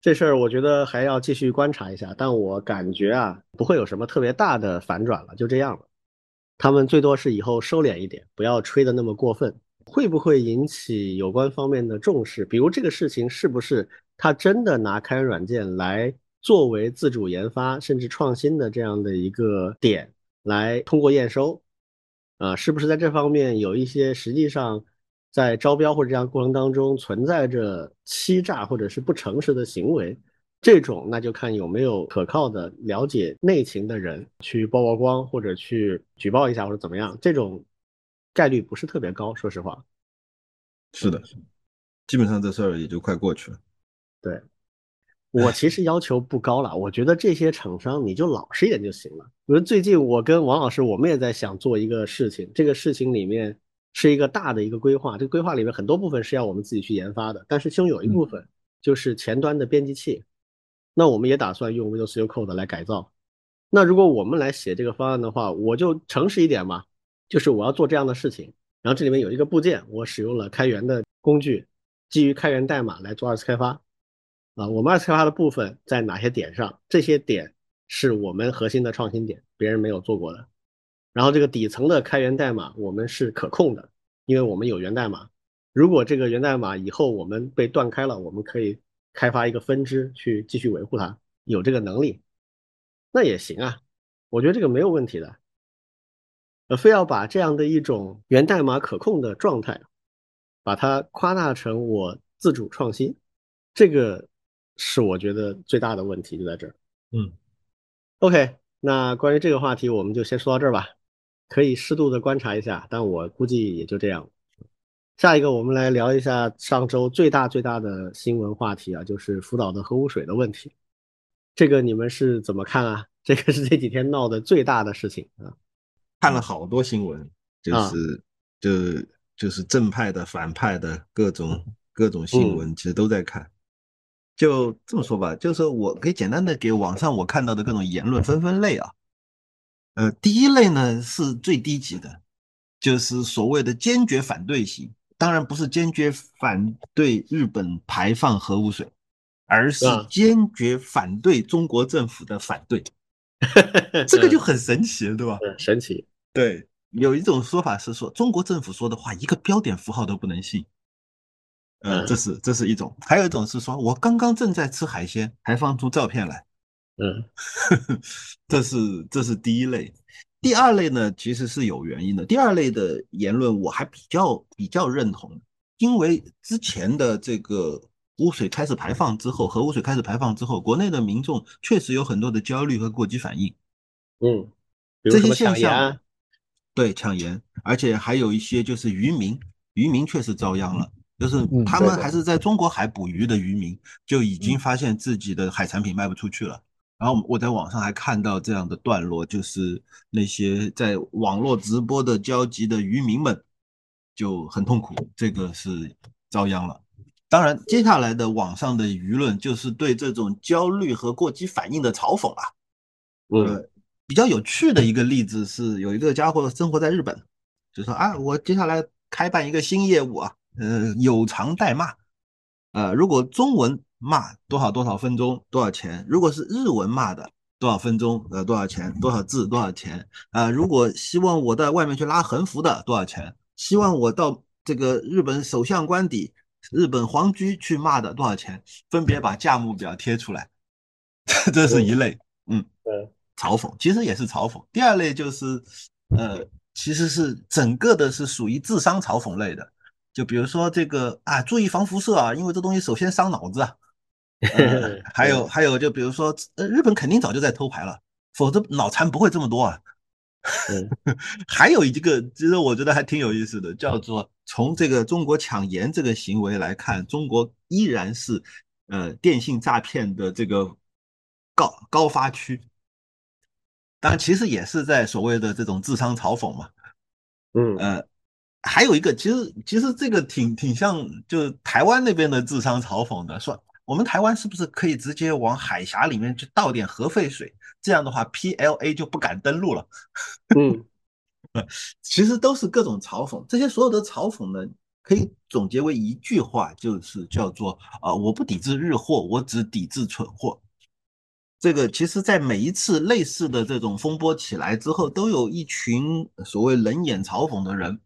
这事儿我觉得还要继续观察一下，但我感觉啊，不会有什么特别大的反转了，就这样了。他们最多是以后收敛一点，不要吹的那么过分。会不会引起有关方面的重视？比如这个事情是不是他真的拿开源软件来作为自主研发甚至创新的这样的一个点来通过验收？啊，是不是在这方面有一些实际上在招标或者这样过程当中存在着欺诈或者是不诚实的行为？这种那就看有没有可靠的了解内情的人去曝曝光或者去举报一下或者怎么样？这种。概率不是特别高，说实话。是的，基本上这事儿也就快过去了。对，我其实要求不高了，我觉得这些厂商你就老实一点就行了。比如最近我跟王老师，我们也在想做一个事情，这个事情里面是一个大的一个规划，这个规划里面很多部分是要我们自己去研发的，但是其中有一部分就是前端的编辑器，那我们也打算用 Windows U Code 来改造。那如果我们来写这个方案的话，我就诚实一点嘛。就是我要做这样的事情，然后这里面有一个部件，我使用了开源的工具，基于开源代码来做二次开发。啊，我们二次开发的部分在哪些点上？这些点是我们核心的创新点，别人没有做过的。然后这个底层的开源代码我们是可控的，因为我们有源代码。如果这个源代码以后我们被断开了，我们可以开发一个分支去继续维护它，有这个能力，那也行啊。我觉得这个没有问题的。呃，非要把这样的一种源代码可控的状态，把它夸大成我自主创新，这个是我觉得最大的问题就在这儿。嗯，OK，那关于这个话题我们就先说到这儿吧，可以适度的观察一下，但我估计也就这样。下一个我们来聊一下上周最大最大的新闻话题啊，就是福岛的核污水的问题。这个你们是怎么看啊？这个是这几天闹的最大的事情啊。看了好多新闻，就是就就是正派的、反派的各种各种新闻，其实都在看。就这么说吧，就是我可以简单的给网上我看到的各种言论分分类啊。呃，第一类呢是最低级的，就是所谓的坚决反对型，当然不是坚决反对日本排放核污水，而是坚决反对中国政府的反对。这个就很神奇，对吧？神奇。对，有一种说法是说，中国政府说的话一个标点符号都不能信。呃，这是这是一种，还有一种是说我刚刚正在吃海鲜，还放出照片来。嗯，这是这是第一类。第二类呢，其实是有原因的。第二类的言论我还比较比较认同，因为之前的这个污水开始排放之后，核污水开始排放之后，国内的民众确实有很多的焦虑和过激反应。嗯，这些现象。对抢盐，而且还有一些就是渔民，渔民确实遭殃了，就是他们还是在中国海捕鱼的渔民，就已经发现自己的海产品卖不出去了。然后我在网上还看到这样的段落，就是那些在网络直播的焦急的渔民们就很痛苦，这个是遭殃了。当然，接下来的网上的舆论就是对这种焦虑和过激反应的嘲讽啊，呃。比较有趣的一个例子是，有一个家伙生活在日本，就说啊，我接下来开办一个新业务啊，呃，有偿代骂，呃，如果中文骂多少多少分钟多少钱，如果是日文骂的多少分钟呃多少钱，多少字多少钱啊？如果希望我到外面去拉横幅的多少钱？希望我到这个日本首相官邸日本皇居去骂的多少钱，分别把价目表贴出来，这是一类，嗯，嘲讽其实也是嘲讽。第二类就是呃，其实是整个的是属于智商嘲讽类的，就比如说这个啊，注意防辐射啊，因为这东西首先伤脑子啊。还有还有，就比如说，呃，日本肯定早就在偷牌了，否则脑残不会这么多啊。还有一个，其实我觉得还挺有意思的，叫做从这个中国抢盐这个行为来看，中国依然是呃电信诈骗的这个高高发区。当然，其实也是在所谓的这种智商嘲讽嘛。嗯呃，还有一个，其实其实这个挺挺像，就台湾那边的智商嘲讽的，说。我们台湾是不是可以直接往海峡里面去倒点核废水？这样的话，PLA 就不敢登陆了。嗯，其实都是各种嘲讽。这些所有的嘲讽呢，可以总结为一句话，就是叫做啊，我不抵制日货，我只抵制蠢货。这个其实，在每一次类似的这种风波起来之后，都有一群所谓冷眼嘲讽的人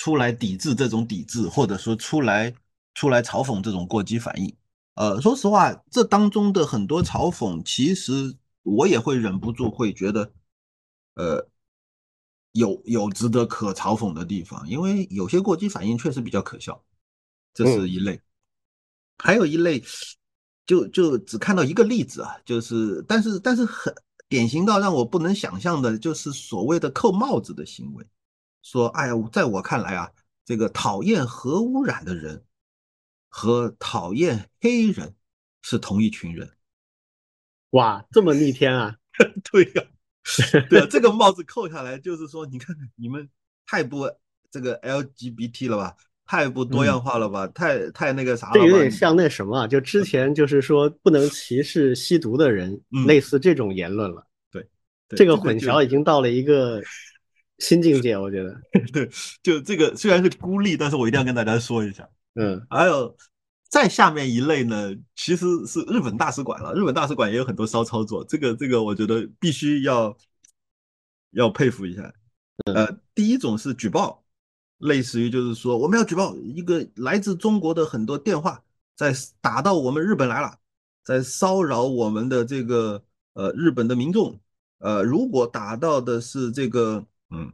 出来抵制这种抵制，或者说出来。出来嘲讽这种过激反应，呃，说实话，这当中的很多嘲讽，其实我也会忍不住会觉得，呃，有有值得可嘲讽的地方，因为有些过激反应确实比较可笑，这是一类。还有一类，就就只看到一个例子啊，就是但是但是很典型到让我不能想象的，就是所谓的扣帽子的行为，说，哎呀，在我看来啊，这个讨厌核污染的人。和讨厌黑人是同一群人，哇，这么逆天啊！对呀，对啊，这个帽子扣下来就是说，你看你们太不这个 LGBT 了吧，太不多样化了吧，太太那个啥了。这有点像那什么，就之前就是说不能歧视吸毒的人，类似这种言论了。对，这个混淆已经到了一个新境界，我觉得。对，就这个虽然是孤立，但是我一定要跟大家说一下。嗯，还有再下面一类呢，其实是日本大使馆了。日本大使馆也有很多骚操作，这个这个我觉得必须要要佩服一下。呃，第一种是举报，类似于就是说我们要举报一个来自中国的很多电话在打到我们日本来了，在骚扰我们的这个呃日本的民众。呃，如果打到的是这个嗯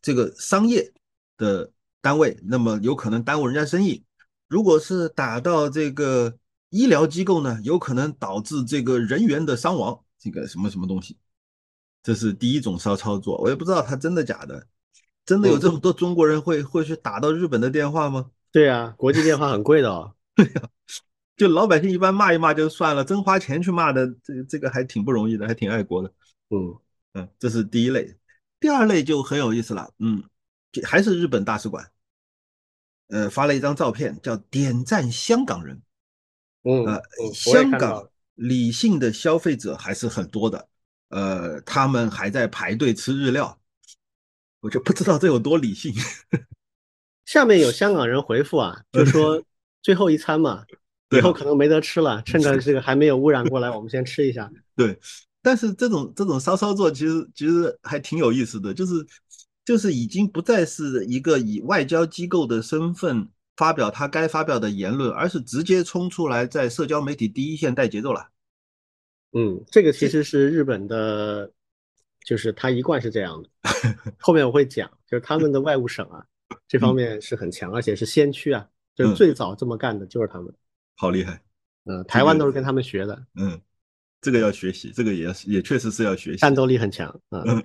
这个商业的。单位那么有可能耽误人家生意，如果是打到这个医疗机构呢，有可能导致这个人员的伤亡，这个什么什么东西，这是第一种骚操作，我也不知道他真的假的，真的有这么多中国人会会去打到日本的电话吗？对呀，国际电话很贵的哦。对呀，就老百姓一般骂一骂就算了，真花钱去骂的，这这个还挺不容易的，还挺爱国的。嗯嗯，这是第一类，第二类就很有意思了，嗯，还是日本大使馆。呃，发了一张照片，叫点赞香港人。嗯，呃，香港理性的消费者还是很多的。呃，他们还在排队吃日料，我就不知道这有多理性。下面有香港人回复啊，就说最后一餐嘛，以后可能没得吃了，趁着这个还没有污染过来，我们先吃一下。对，但是这种这种骚操作其实其实还挺有意思的，就是。就是已经不再是一个以外交机构的身份发表他该发表的言论，而是直接冲出来在社交媒体第一线带节奏了。嗯，这个其实是日本的，就是他一贯是这样的。后面我会讲，就是他们的外务省啊，这方面是很强，而且是先驱啊，就是最早这么干的就是他们。好厉害。嗯，台湾都是跟他们学的。嗯，这个要学习，这个也也确实是要学习。战斗力很强。嗯。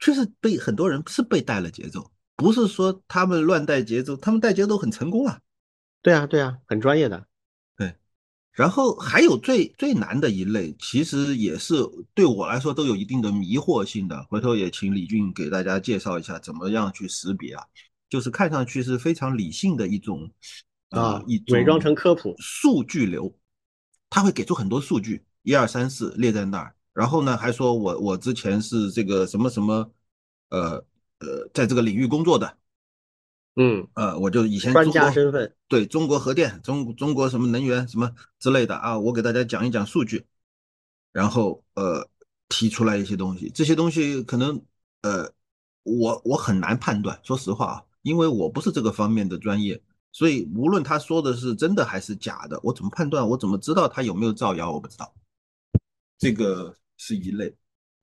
确实被很多人是被带了节奏，不是说他们乱带节奏，他们带节奏很成功啊。对啊，对啊，很专业的。对，然后还有最最难的一类，其实也是对我来说都有一定的迷惑性的。回头也请李俊给大家介绍一下怎么样去识别啊，就是看上去是非常理性的一种啊，一伪装成科普数据流，他会给出很多数据，一二三四列在那儿。然后呢，还说我我之前是这个什么什么，呃呃，在这个领域工作的，嗯。呃，我就以前专家身份，对中国核电、中中国什么能源什么之类的啊，我给大家讲一讲数据，然后呃提出来一些东西，这些东西可能呃我我很难判断，说实话啊，因为我不是这个方面的专业，所以无论他说的是真的还是假的，我怎么判断？我怎么知道他有没有造谣？我不知道。这个是一类。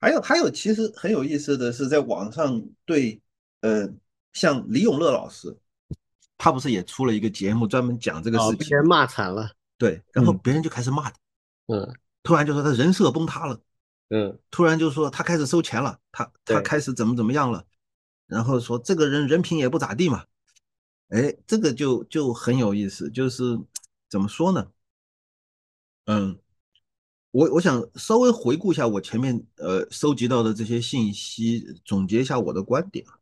还有还有，其实很有意思的是，在网上对呃，像李永乐老师，他不是也出了一个节目，专门讲这个事情，被人骂惨了。对，然后别人就开始骂他，嗯，突然就说他人设崩塌了，嗯，突然就说他开始收钱了，他他开始怎么怎么样了，然后说这个人人品也不咋地嘛，哎，这个就就很有意思，就是怎么说呢？嗯。我我想稍微回顾一下我前面呃收集到的这些信息，总结一下我的观点啊，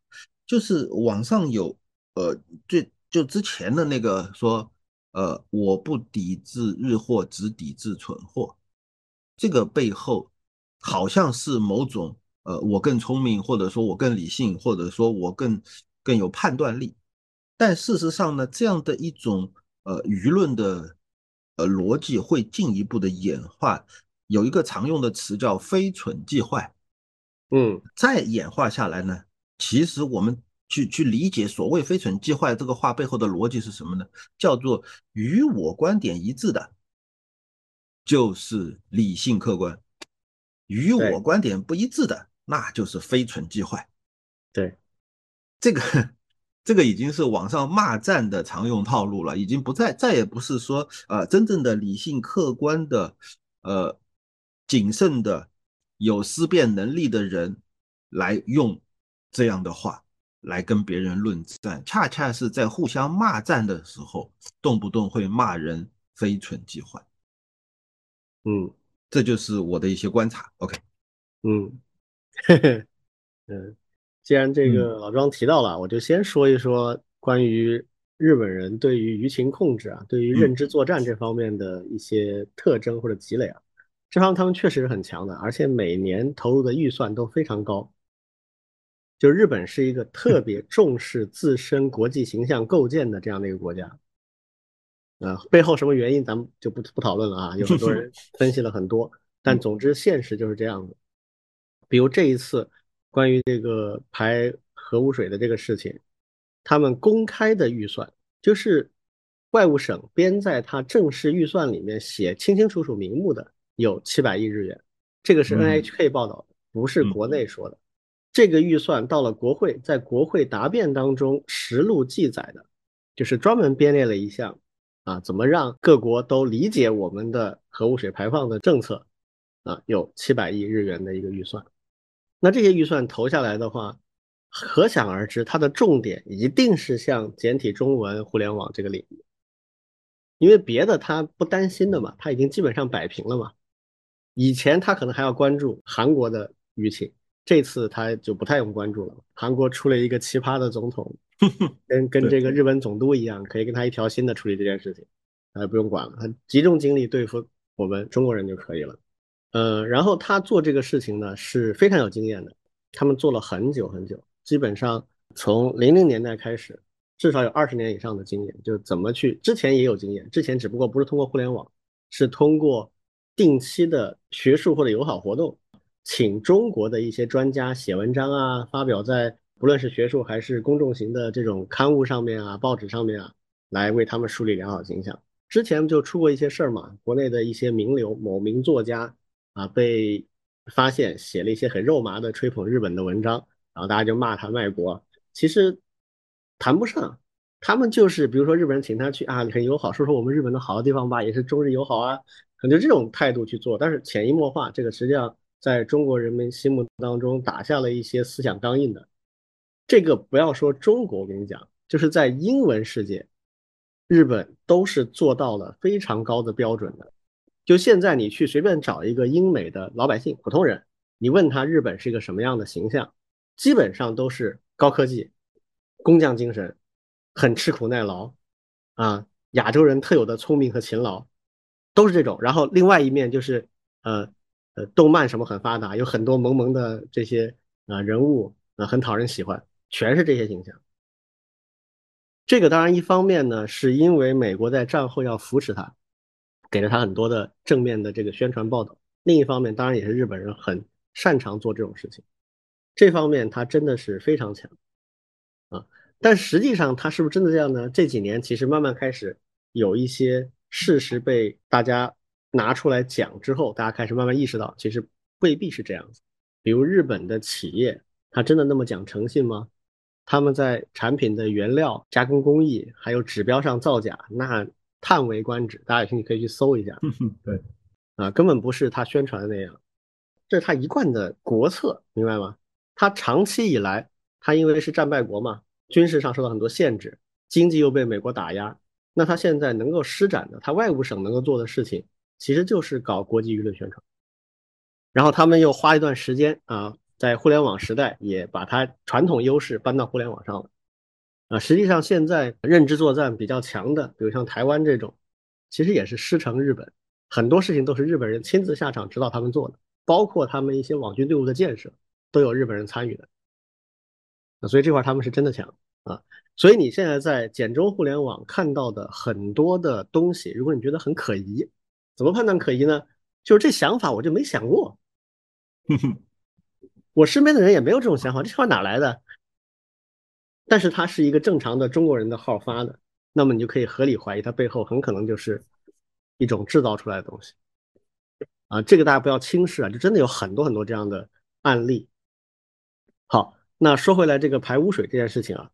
就是网上有呃最就之前的那个说呃我不抵制日货，只抵制蠢货，这个背后好像是某种呃我更聪明，或者说我更理性，或者说我更更有判断力，但事实上呢，这样的一种呃舆论的。呃，逻辑会进一步的演化，有一个常用的词叫“非蠢即坏”。嗯，再演化下来呢，其实我们去去理解所谓“非蠢即坏”这个话背后的逻辑是什么呢？叫做与我观点一致的，就是理性客观；与我观点不一致的，那就是非蠢即坏。对，这个。这个已经是网上骂战的常用套路了，已经不再再也不是说呃真正的理性客观的呃谨慎的有思辨能力的人来用这样的话来跟别人论战，恰恰是在互相骂战的时候，动不动会骂人非蠢即坏。嗯，这就是我的一些观察。OK，嗯，嗯。既然这个老庄提到了，我就先说一说关于日本人对于舆情控制啊，对于认知作战这方面的一些特征或者积累啊。这方面他们确实是很强的，而且每年投入的预算都非常高。就日本是一个特别重视自身国际形象构建的这样的一个国家。啊，背后什么原因咱们就不不讨论了啊，有很多人 分析了很多，但总之现实就是这样子。比如这一次。关于这个排核污水的这个事情，他们公开的预算就是外务省编在他正式预算里面写清清楚楚明目的有七百亿日元，这个是 NHK 报道的，不是国内说的。这个预算到了国会，在国会答辩当中实录记载的，就是专门编列了一项啊，怎么让各国都理解我们的核污水排放的政策啊，有七百亿日元的一个预算。那这些预算投下来的话，可想而知，它的重点一定是像简体中文互联网这个领域，因为别的他不担心的嘛，他已经基本上摆平了嘛。以前他可能还要关注韩国的舆情，这次他就不太用关注了。韩国出了一个奇葩的总统，跟跟这个日本总督一样，可以跟他一条心的处理这件事情，他不用管了，他集中精力对付我们中国人就可以了。呃，然后他做这个事情呢是非常有经验的，他们做了很久很久，基本上从零零年代开始，至少有二十年以上的经验，就怎么去之前也有经验，之前只不过不是通过互联网，是通过定期的学术或者友好活动，请中国的一些专家写文章啊，发表在不论是学术还是公众型的这种刊物上面啊、报纸上面啊，来为他们树立良好形象。之前就出过一些事儿嘛，国内的一些名流、某名作家。啊，被发现写了一些很肉麻的吹捧日本的文章，然后大家就骂他卖国。其实谈不上，他们就是比如说日本人请他去啊，很友好，说说我们日本的好的地方吧，也是中日友好啊，可能就这种态度去做。但是潜移默化，这个实际上在中国人民心目当中打下了一些思想钢印的。这个不要说中国，我跟你讲，就是在英文世界，日本都是做到了非常高的标准的。就现在，你去随便找一个英美的老百姓、普通人，你问他日本是一个什么样的形象，基本上都是高科技、工匠精神，很吃苦耐劳，啊，亚洲人特有的聪明和勤劳，都是这种。然后另外一面就是，呃呃，动漫什么很发达，有很多萌萌的这些啊人物啊，很讨人喜欢，全是这些形象。这个当然一方面呢，是因为美国在战后要扶持他。给了他很多的正面的这个宣传报道。另一方面，当然也是日本人很擅长做这种事情，这方面他真的是非常强啊。但实际上他是不是真的这样呢？这几年其实慢慢开始有一些事实被大家拿出来讲之后，大家开始慢慢意识到，其实未必是这样子。比如日本的企业，他真的那么讲诚信吗？他们在产品的原料、加工工艺还有指标上造假，那叹为观止。大家有兴趣可以去搜一下。对，啊，根本不是他宣传的那样，这是他一贯的国策，明白吗？他长期以来，他因为是战败国嘛。军事上受到很多限制，经济又被美国打压，那他现在能够施展的，他外务省能够做的事情，其实就是搞国际舆论宣传。然后他们又花一段时间啊，在互联网时代也把它传统优势搬到互联网上了。啊，实际上现在认知作战比较强的，比如像台湾这种，其实也是师承日本，很多事情都是日本人亲自下场指导他们做的，包括他们一些网军队伍的建设，都有日本人参与的。所以这块他们是真的强啊！所以你现在在简中互联网看到的很多的东西，如果你觉得很可疑，怎么判断可疑呢？就是这想法我就没想过，我身边的人也没有这种想法，这想法哪来的？但是它是一个正常的中国人的号发的，那么你就可以合理怀疑它背后很可能就是一种制造出来的东西啊！这个大家不要轻视啊，就真的有很多很多这样的案例。好。那说回来，这个排污水这件事情啊，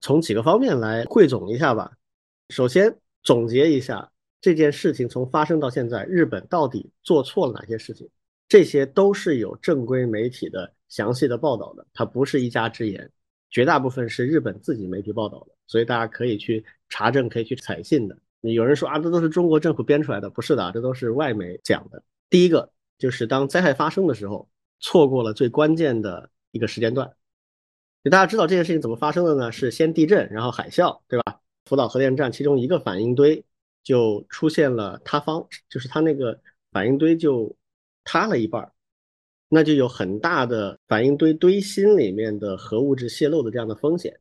从几个方面来汇总一下吧。首先总结一下这件事情从发生到现在，日本到底做错了哪些事情？这些都是有正规媒体的详细的报道的，它不是一家之言，绝大部分是日本自己媒体报道的，所以大家可以去查证，可以去采信的。有人说啊，这都是中国政府编出来的，不是的，这都是外媒讲的。第一个就是当灾害发生的时候，错过了最关键的一个时间段。就大家知道这件事情怎么发生的呢？是先地震，然后海啸，对吧？福岛核电站其中一个反应堆就出现了塌方，就是它那个反应堆就塌了一半，那就有很大的反应堆堆芯里面的核物质泄漏的这样的风险。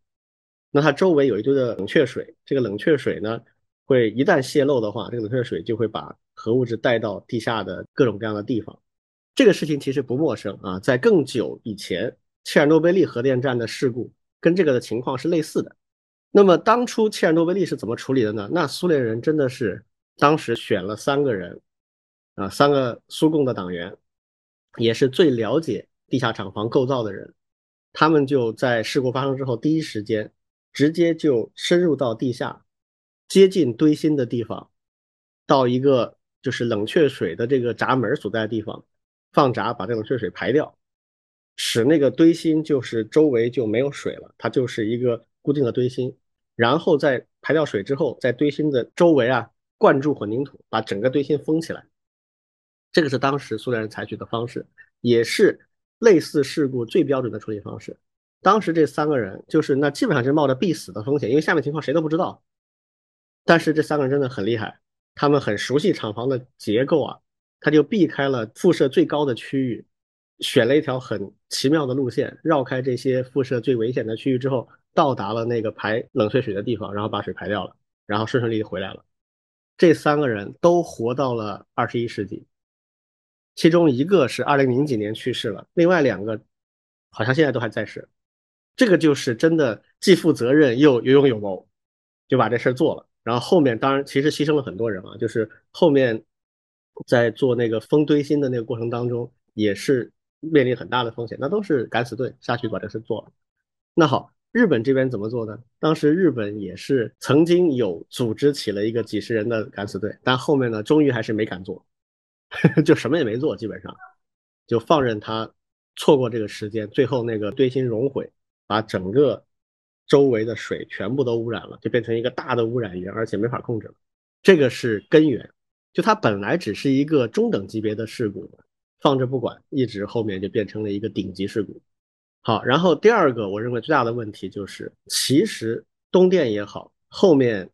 那它周围有一堆的冷却水，这个冷却水呢，会一旦泄漏的话，这个冷却水就会把核物质带到地下的各种各样的地方。这个事情其实不陌生啊，在更久以前。切尔诺贝利核电站的事故跟这个的情况是类似的。那么当初切尔诺贝利是怎么处理的呢？那苏联人真的是当时选了三个人，啊，三个苏共的党员，也是最了解地下厂房构造的人。他们就在事故发生之后第一时间，直接就深入到地下，接近堆芯的地方，到一个就是冷却水的这个闸门所在的地方，放闸把这冷却水排掉。使那个堆芯就是周围就没有水了，它就是一个固定的堆芯，然后在排掉水之后，在堆芯的周围啊灌注混凝土，把整个堆芯封起来。这个是当时苏联人采取的方式，也是类似事故最标准的处理方式。当时这三个人就是那基本上是冒着必死的风险，因为下面情况谁都不知道。但是这三个人真的很厉害，他们很熟悉厂房的结构啊，他就避开了辐射最高的区域。选了一条很奇妙的路线，绕开这些辐射最危险的区域之后，到达了那个排冷却水的地方，然后把水排掉了，然后顺顺利利回来了。这三个人都活到了二十一世纪，其中一个是二零零几年去世了，另外两个好像现在都还在世。这个就是真的既负责任又有勇有谋，就把这事做了。然后后面当然其实牺牲了很多人啊，就是后面在做那个封堆芯的那个过程当中也是。面临很大的风险，那都是敢死队下去把这事做了。那好，日本这边怎么做呢？当时日本也是曾经有组织起了一个几十人的敢死队，但后面呢，终于还是没敢做，就什么也没做，基本上就放任他错过这个时间。最后那个堆芯熔毁，把整个周围的水全部都污染了，就变成一个大的污染源，而且没法控制了。这个是根源，就它本来只是一个中等级别的事故。放着不管，一直后面就变成了一个顶级事故。好，然后第二个我认为最大的问题就是，其实东电也好，后面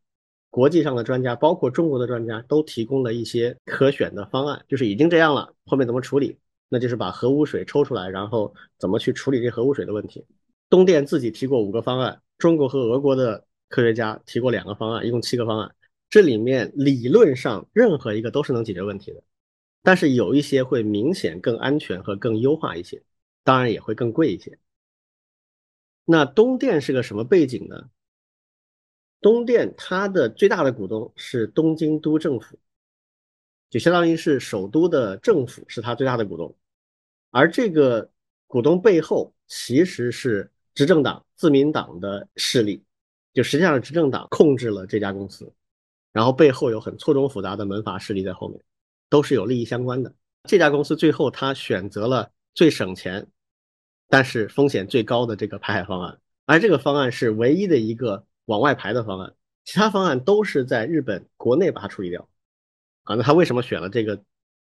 国际上的专家，包括中国的专家，都提供了一些可选的方案，就是已经这样了，后面怎么处理？那就是把核污水抽出来，然后怎么去处理这核污水的问题。东电自己提过五个方案，中国和俄国的科学家提过两个方案，一共七个方案。这里面理论上任何一个都是能解决问题的。但是有一些会明显更安全和更优化一些，当然也会更贵一些。那东电是个什么背景呢？东电它的最大的股东是东京都政府，就相当于是首都的政府是它最大的股东，而这个股东背后其实是执政党自民党的势力，就实际上执政党控制了这家公司，然后背后有很错综复杂的门阀势力在后面，都是有利益相关的。这家公司最后他选择了最省钱，但是风险最高的这个排海方案，而这个方案是唯一的一个。往外排的方案，其他方案都是在日本国内把它处理掉。啊，那他为什么选了这个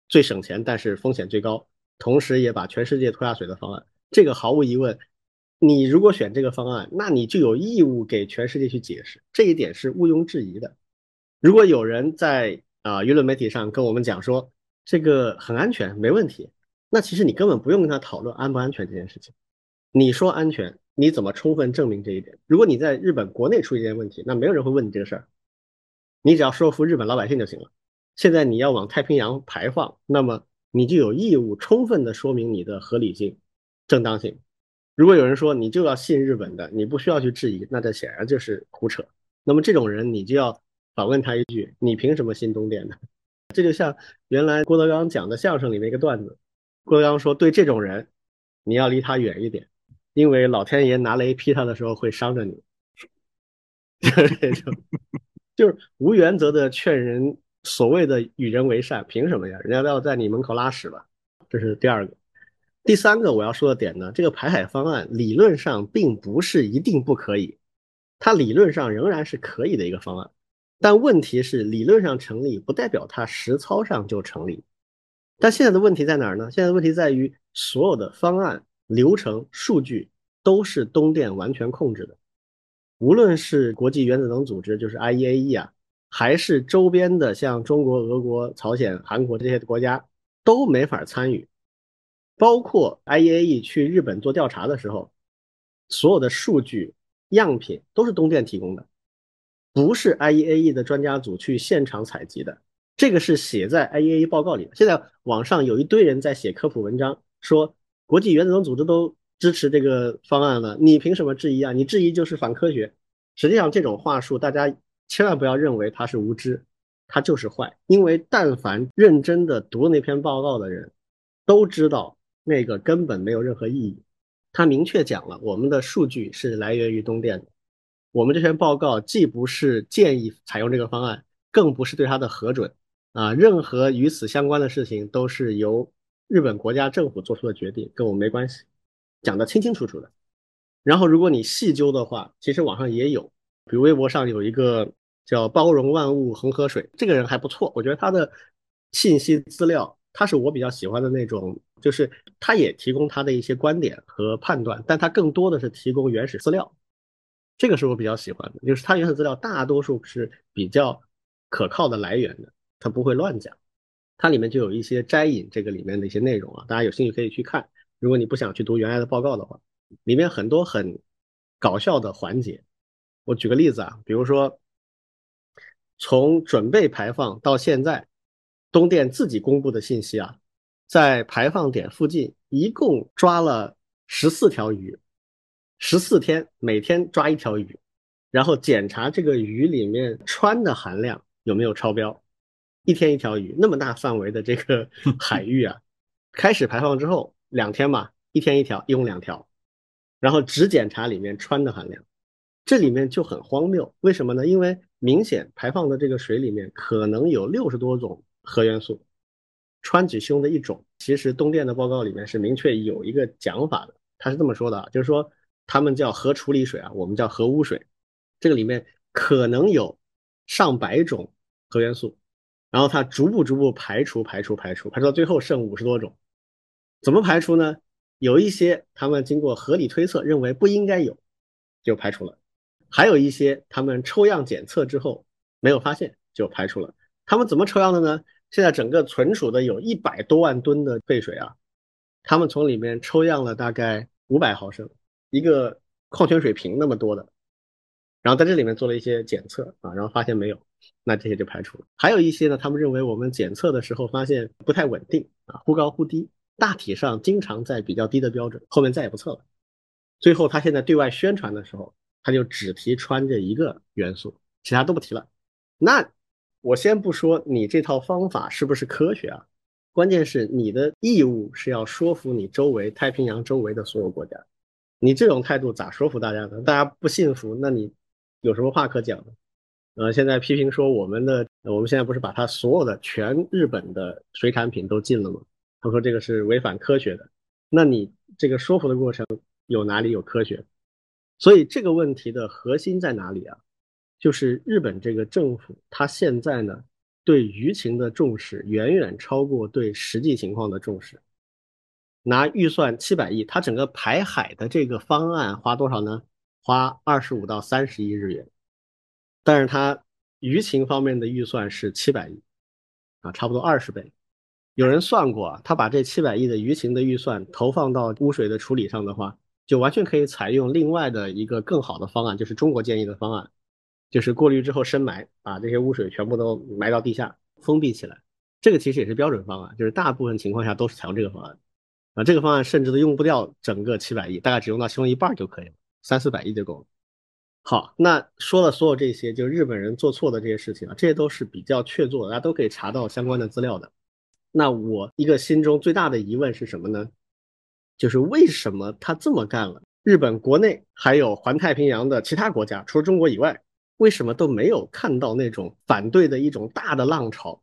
最省钱但是风险最高，同时也把全世界拖下水的方案？这个毫无疑问，你如果选这个方案，那你就有义务给全世界去解释，这一点是毋庸置疑的。如果有人在啊舆论媒体上跟我们讲说这个很安全没问题，那其实你根本不用跟他讨论安不安全这件事情。你说安全。你怎么充分证明这一点？如果你在日本国内出现问题，那没有人会问你这个事儿，你只要说服日本老百姓就行了。现在你要往太平洋排放，那么你就有义务充分的说明你的合理性、正当性。如果有人说你就要信日本的，你不需要去质疑，那这显然就是胡扯。那么这种人，你就要反问他一句：你凭什么信东电的？这就像原来郭德纲讲的相声里面一个段子，郭德纲说：对这种人，你要离他远一点。因为老天爷拿雷劈他的时候会伤着你，就是这种，就是无原则的劝人，所谓的与人为善，凭什么呀？人家都要在你门口拉屎了。这是第二个，第三个我要说的点呢，这个排海方案理论上并不是一定不可以，它理论上仍然是可以的一个方案，但问题是理论上成立不代表它实操上就成立。但现在的问题在哪儿呢？现在的问题在于所有的方案。流程、数据都是东电完全控制的，无论是国际原子能组织，就是 I E A E 啊，还是周边的像中国、俄国、朝鲜、韩国这些国家都没法参与。包括 I E A E 去日本做调查的时候，所有的数据样品都是东电提供的，不是 I E A E 的专家组去现场采集的。这个是写在 IEA 报告里的。现在网上有一堆人在写科普文章，说。国际原子能组织都支持这个方案了，你凭什么质疑啊？你质疑就是反科学。实际上，这种话术大家千万不要认为他是无知，他就是坏。因为但凡认真的读了那篇报告的人，都知道那个根本没有任何意义。他明确讲了，我们的数据是来源于东电的，我们这篇报告既不是建议采用这个方案，更不是对它的核准啊，任何与此相关的事情都是由。日本国家政府做出的决定跟我们没关系，讲的清清楚楚的。然后，如果你细究的话，其实网上也有，比如微博上有一个叫“包容万物恒河水”这个人还不错，我觉得他的信息资料，他是我比较喜欢的那种，就是他也提供他的一些观点和判断，但他更多的是提供原始资料，这个是我比较喜欢的，就是他原始资料大多数是比较可靠的来源的，他不会乱讲。它里面就有一些摘引这个里面的一些内容啊，大家有兴趣可以去看。如果你不想去读原来的报告的话，里面很多很搞笑的环节。我举个例子啊，比如说从准备排放到现在，东电自己公布的信息啊，在排放点附近一共抓了十四条鱼，十四天每天抓一条鱼，然后检查这个鱼里面氚的含量有没有超标。一天一条鱼，那么大范围的这个 海域啊，开始排放之后两天嘛，一天一条，一共两条，然后只检查里面氚的含量，这里面就很荒谬。为什么呢？因为明显排放的这个水里面可能有六十多种核元素，氚只其中的一种。其实东电的报告里面是明确有一个讲法的，他是这么说的，就是说他们叫核处理水啊，我们叫核污水，这个里面可能有上百种核元素。然后它逐步逐步排除排除排除排除到最后剩五十多种，怎么排除呢？有一些他们经过合理推测认为不应该有，就排除了；还有一些他们抽样检测之后没有发现就排除了。他们怎么抽样的呢？现在整个存储的有一百多万吨的废水啊，他们从里面抽样了大概五百毫升，一个矿泉水瓶那么多的，然后在这里面做了一些检测啊，然后发现没有。那这些就排除了，还有一些呢，他们认为我们检测的时候发现不太稳定啊，忽高忽低，大体上经常在比较低的标准，后面再也不测了。最后他现在对外宣传的时候，他就只提穿这一个元素，其他都不提了。那我先不说你这套方法是不是科学啊，关键是你的义务是要说服你周围太平洋周围的所有国家。你这种态度咋说服大家呢？大家不信服，那你有什么话可讲呢？呃，现在批评说我们的，我们现在不是把它所有的全日本的水产品都禁了吗？他说这个是违反科学的。那你这个说服的过程有哪里有科学？所以这个问题的核心在哪里啊？就是日本这个政府，它现在呢对舆情的重视远远超过对实际情况的重视。拿预算七百亿，它整个排海的这个方案花多少呢？花二十五到三十亿日元，但是它舆情方面的预算是七百亿，啊，差不多二十倍。有人算过，他把这七百亿的舆情的预算投放到污水的处理上的话，就完全可以采用另外的一个更好的方案，就是中国建议的方案，就是过滤之后深埋，把这些污水全部都埋到地下，封闭起来。这个其实也是标准方案，就是大部分情况下都是采用这个方案。啊，这个方案甚至都用不掉整个七百亿，大概只用到其中一半就可以了，三四百亿就够了。好，那说了所有这些，就日本人做错的这些事情啊，这些都是比较确凿的，大家都可以查到相关的资料的。那我一个心中最大的疑问是什么呢？就是为什么他这么干了？日本国内还有环太平洋的其他国家，除了中国以外，为什么都没有看到那种反对的一种大的浪潮？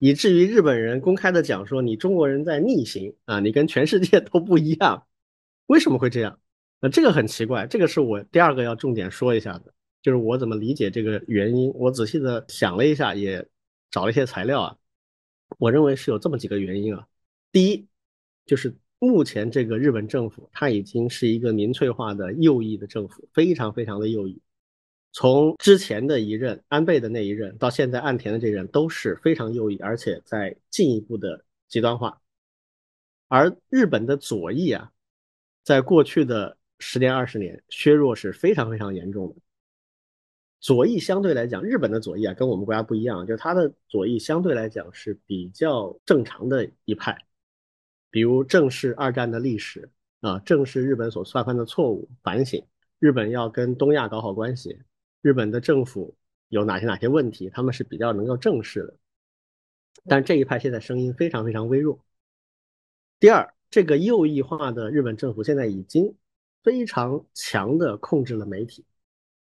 以至于日本人公开的讲说，你中国人在逆行啊，你跟全世界都不一样，为什么会这样？那这个很奇怪，这个是我第二个要重点说一下的，就是我怎么理解这个原因。我仔细的想了一下，也找了一些材料啊，我认为是有这么几个原因啊。第一，就是目前这个日本政府，它已经是一个民粹化的右翼的政府，非常非常的右翼。从之前的一任安倍的那一任到现在岸田的这任都是非常右翼，而且在进一步的极端化。而日本的左翼啊，在过去的十年二十年削弱是非常非常严重的。左翼相对来讲，日本的左翼啊跟我们国家不一样，就是它的左翼相对来讲是比较正常的一派，比如正视二战的历史啊，正视日本所犯犯的错误，反省日本要跟东亚搞好关系。日本的政府有哪些哪些问题，他们是比较能够正视的，但这一派现在声音非常非常微弱。第二，这个右翼化的日本政府现在已经非常强的控制了媒体，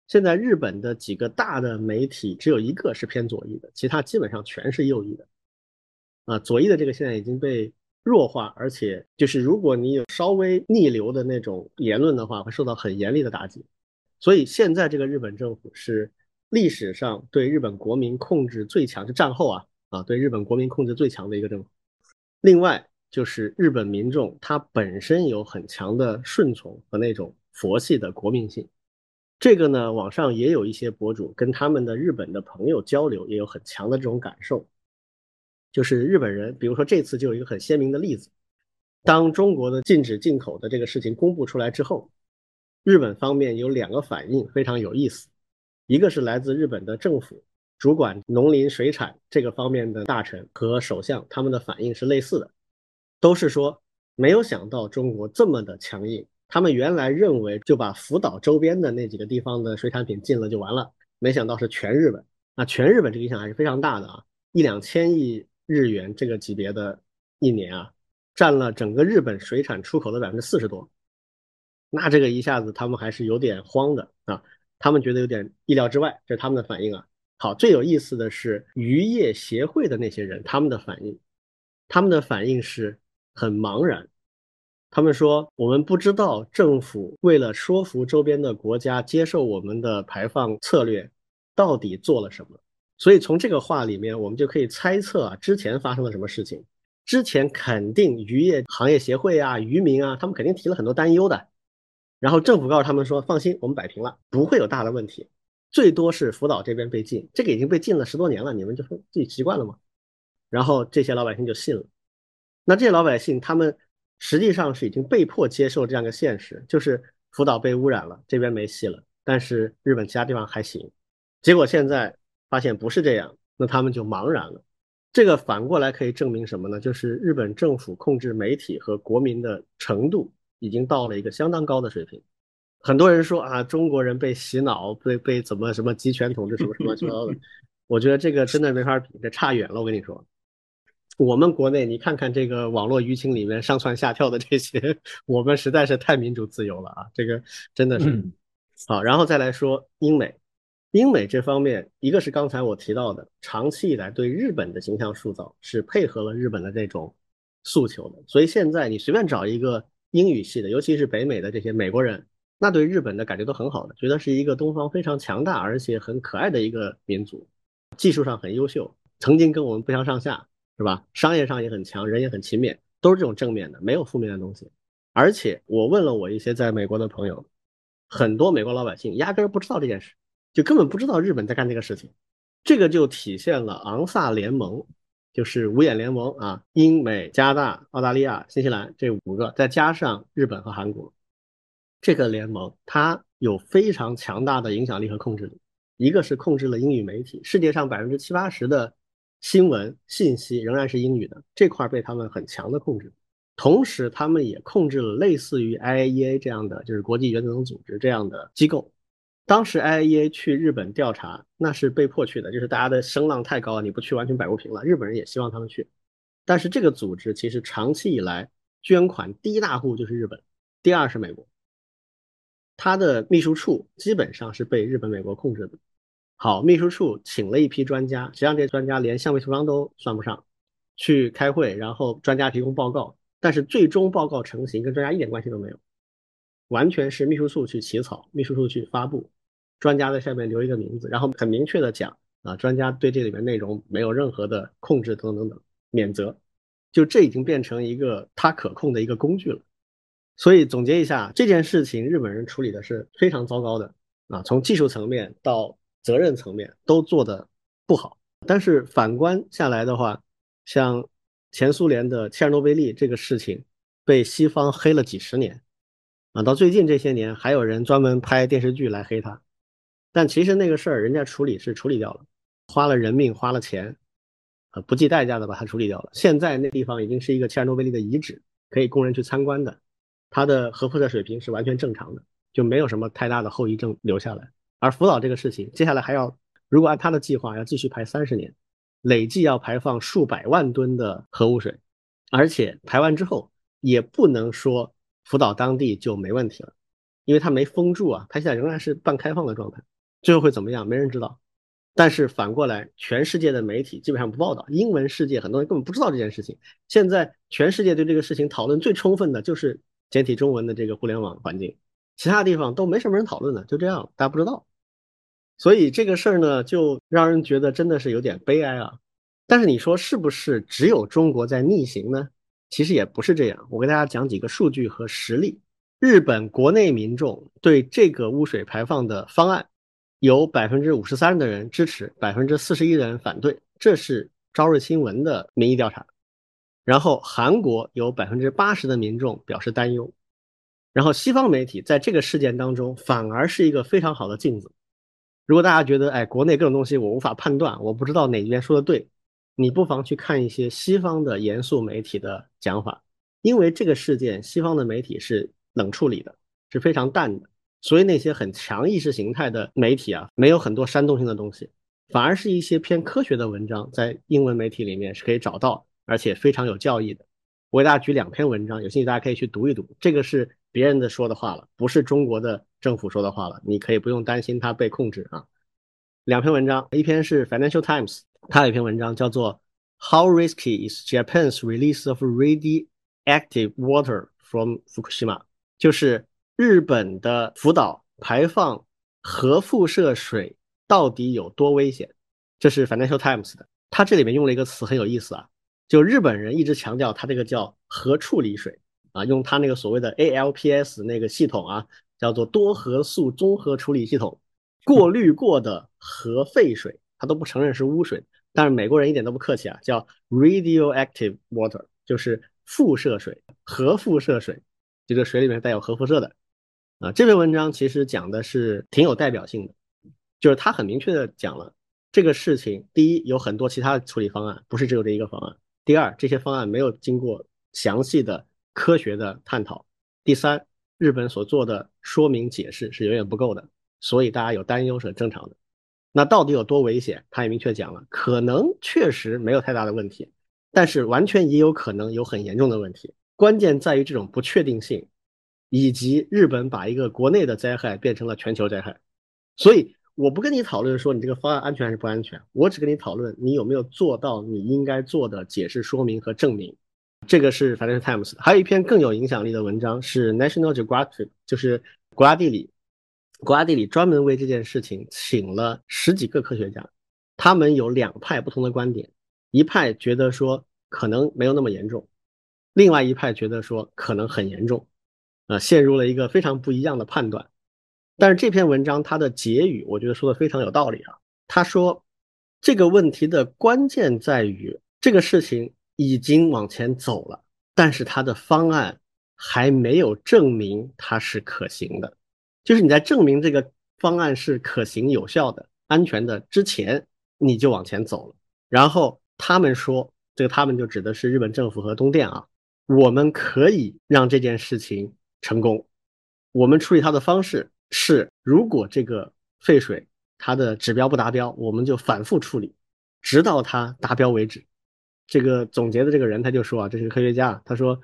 现在日本的几个大的媒体只有一个是偏左翼的，其他基本上全是右翼的。啊，左翼的这个现在已经被弱化，而且就是如果你有稍微逆流的那种言论的话，会受到很严厉的打击。所以现在这个日本政府是历史上对日本国民控制最强，就战后啊啊对日本国民控制最强的一个政府。另外就是日本民众他本身有很强的顺从和那种佛系的国民性。这个呢，网上也有一些博主跟他们的日本的朋友交流，也有很强的这种感受。就是日本人，比如说这次就有一个很鲜明的例子，当中国的禁止进口的这个事情公布出来之后。日本方面有两个反应非常有意思，一个是来自日本的政府主管农林水产这个方面的大臣和首相，他们的反应是类似的，都是说没有想到中国这么的强硬。他们原来认为就把福岛周边的那几个地方的水产品禁了就完了，没想到是全日本。那全日本这个影响还是非常大的啊，一两千亿日元这个级别的一年啊，占了整个日本水产出口的百分之四十多。那这个一下子他们还是有点慌的啊，他们觉得有点意料之外，这是他们的反应啊。好，最有意思的是渔业协会的那些人，他们的反应，他们的反应是很茫然。他们说，我们不知道政府为了说服周边的国家接受我们的排放策略，到底做了什么。所以从这个话里面，我们就可以猜测啊，之前发生了什么事情。之前肯定渔业行业协会啊、渔民啊，他们肯定提了很多担忧的。然后政府告诉他们说：“放心，我们摆平了，不会有大的问题，最多是福岛这边被禁，这个已经被禁了十多年了，你们就自己习惯了吗？”然后这些老百姓就信了。那这些老百姓他们实际上是已经被迫接受这样一个现实，就是福岛被污染了，这边没戏了，但是日本其他地方还行。结果现在发现不是这样，那他们就茫然了。这个反过来可以证明什么呢？就是日本政府控制媒体和国民的程度。已经到了一个相当高的水平。很多人说啊，中国人被洗脑，被被怎么什么集权统治什么什么七八糟的，我觉得这个真的没法比，这差远了。我跟你说，我们国内你看看这个网络舆情里面上蹿下跳的这些，我们实在是太民主自由了啊，这个真的是好。然后再来说英美，英美这方面，一个是刚才我提到的，长期以来对日本的形象塑造是配合了日本的这种诉求的，所以现在你随便找一个英语系的，尤其是北美的这些美国人。那对日本的感觉都很好的，觉得是一个东方非常强大而且很可爱的一个民族，技术上很优秀，曾经跟我们不相上下，是吧？商业上也很强，人也很勤勉，都是这种正面的，没有负面的东西。而且我问了我一些在美国的朋友，很多美国老百姓压根儿不知道这件事，就根本不知道日本在干这个事情。这个就体现了昂萨联盟，就是五眼联盟啊，英美加拿大、澳大利亚、新西兰这五个，再加上日本和韩国。这个联盟它有非常强大的影响力和控制力，一个是控制了英语媒体，世界上百分之七八十的新闻信息仍然是英语的，这块被他们很强的控制。同时，他们也控制了类似于 IAEA 这样的，就是国际原子能组织这样的机构。当时 IAEA 去日本调查，那是被迫去的，就是大家的声浪太高了，你不去完全摆不平了。日本人也希望他们去，但是这个组织其实长期以来捐款第一大户就是日本，第二是美国。他的秘书处基本上是被日本、美国控制的。好，秘书处请了一批专家，实际上这些专家连橡皮图章都算不上，去开会，然后专家提供报告，但是最终报告成型跟专家一点关系都没有，完全是秘书处去起草，秘书处去发布，专家在下面留一个名字，然后很明确的讲啊，专家对这里面内容没有任何的控制等等等，免责，就这已经变成一个他可控的一个工具了。所以总结一下这件事情，日本人处理的是非常糟糕的啊，从技术层面到责任层面都做的不好。但是反观下来的话，像前苏联的切尔诺贝利这个事情，被西方黑了几十年啊，到最近这些年还有人专门拍电视剧来黑他。但其实那个事儿人家处理是处理掉了，花了人命花了钱，呃不计代价的把它处理掉了。现在那地方已经是一个切尔诺贝利的遗址，可以供人去参观的。它的核辐射水平是完全正常的，就没有什么太大的后遗症留下来。而福岛这个事情，接下来还要，如果按他的计划，要继续排三十年，累计要排放数百万吨的核污水，而且排完之后也不能说福岛当地就没问题了，因为它没封住啊，它现在仍然是半开放的状态。最后会怎么样，没人知道。但是反过来，全世界的媒体基本上不报道，英文世界很多人根本不知道这件事情。现在全世界对这个事情讨论最充分的就是。简体中文的这个互联网环境，其他地方都没什么人讨论的，就这样，大家不知道。所以这个事儿呢，就让人觉得真的是有点悲哀啊。但是你说是不是只有中国在逆行呢？其实也不是这样。我给大家讲几个数据和实例。日本国内民众对这个污水排放的方案，有百分之五十三的人支持，百分之四十一的人反对。这是朝日新闻的民意调查。然后韩国有百分之八十的民众表示担忧，然后西方媒体在这个事件当中反而是一个非常好的镜子。如果大家觉得哎，国内各种东西我无法判断，我不知道哪一边说的对，你不妨去看一些西方的严肃媒体的讲法，因为这个事件西方的媒体是冷处理的，是非常淡的，所以那些很强意识形态的媒体啊，没有很多煽动性的东西，反而是一些偏科学的文章，在英文媒体里面是可以找到。而且非常有教义的，我给大家举两篇文章，有兴趣大家可以去读一读。这个是别人的说的话了，不是中国的政府说的话了，你可以不用担心它被控制啊。两篇文章，一篇是 Financial Times，它有一篇文章叫做 How risky is Japan's release of radioactive water from Fukushima？就是日本的福岛排放核辐射水到底有多危险？这是 Financial Times 的，它这里面用了一个词很有意思啊。就日本人一直强调，它这个叫核处理水啊，用它那个所谓的 ALPS 那个系统啊，叫做多核素综合处理系统，过滤过的核废水，他都不承认是污水。但是美国人一点都不客气啊，叫 radioactive water，就是辐射水，核辐射水，这个水里面带有核辐射的啊。这篇文章其实讲的是挺有代表性的，就是他很明确的讲了这个事情，第一有很多其他的处理方案，不是只有这一个方案。第二，这些方案没有经过详细的科学的探讨，第三，日本所做的说明解释是远远不够的，所以大家有担忧是很正常的。那到底有多危险？他也明确讲了，可能确实没有太大的问题，但是完全也有可能有很严重的问题。关键在于这种不确定性，以及日本把一个国内的灾害变成了全球灾害。所以我不跟你讨论说你这个方案安全还是不安全，我只跟你讨论你有没有做到你应该做的解释说明和证明。这个是 Financial Times，还有一篇更有影响力的文章是 National Geographic，就是国家地理。国家地理专门为这件事情请了十几个科学家，他们有两派不同的观点，一派觉得说可能没有那么严重，另外一派觉得说可能很严重，啊，陷入了一个非常不一样的判断。但是这篇文章它的结语，我觉得说的非常有道理啊。他说这个问题的关键在于这个事情已经往前走了，但是它的方案还没有证明它是可行的。就是你在证明这个方案是可行、有效的、安全的之前，你就往前走了。然后他们说，这个他们就指的是日本政府和东电啊，我们可以让这件事情成功。我们处理它的方式是，如果这个废水它的指标不达标，我们就反复处理，直到它达标为止。这个总结的这个人他就说啊，这是个科学家，他说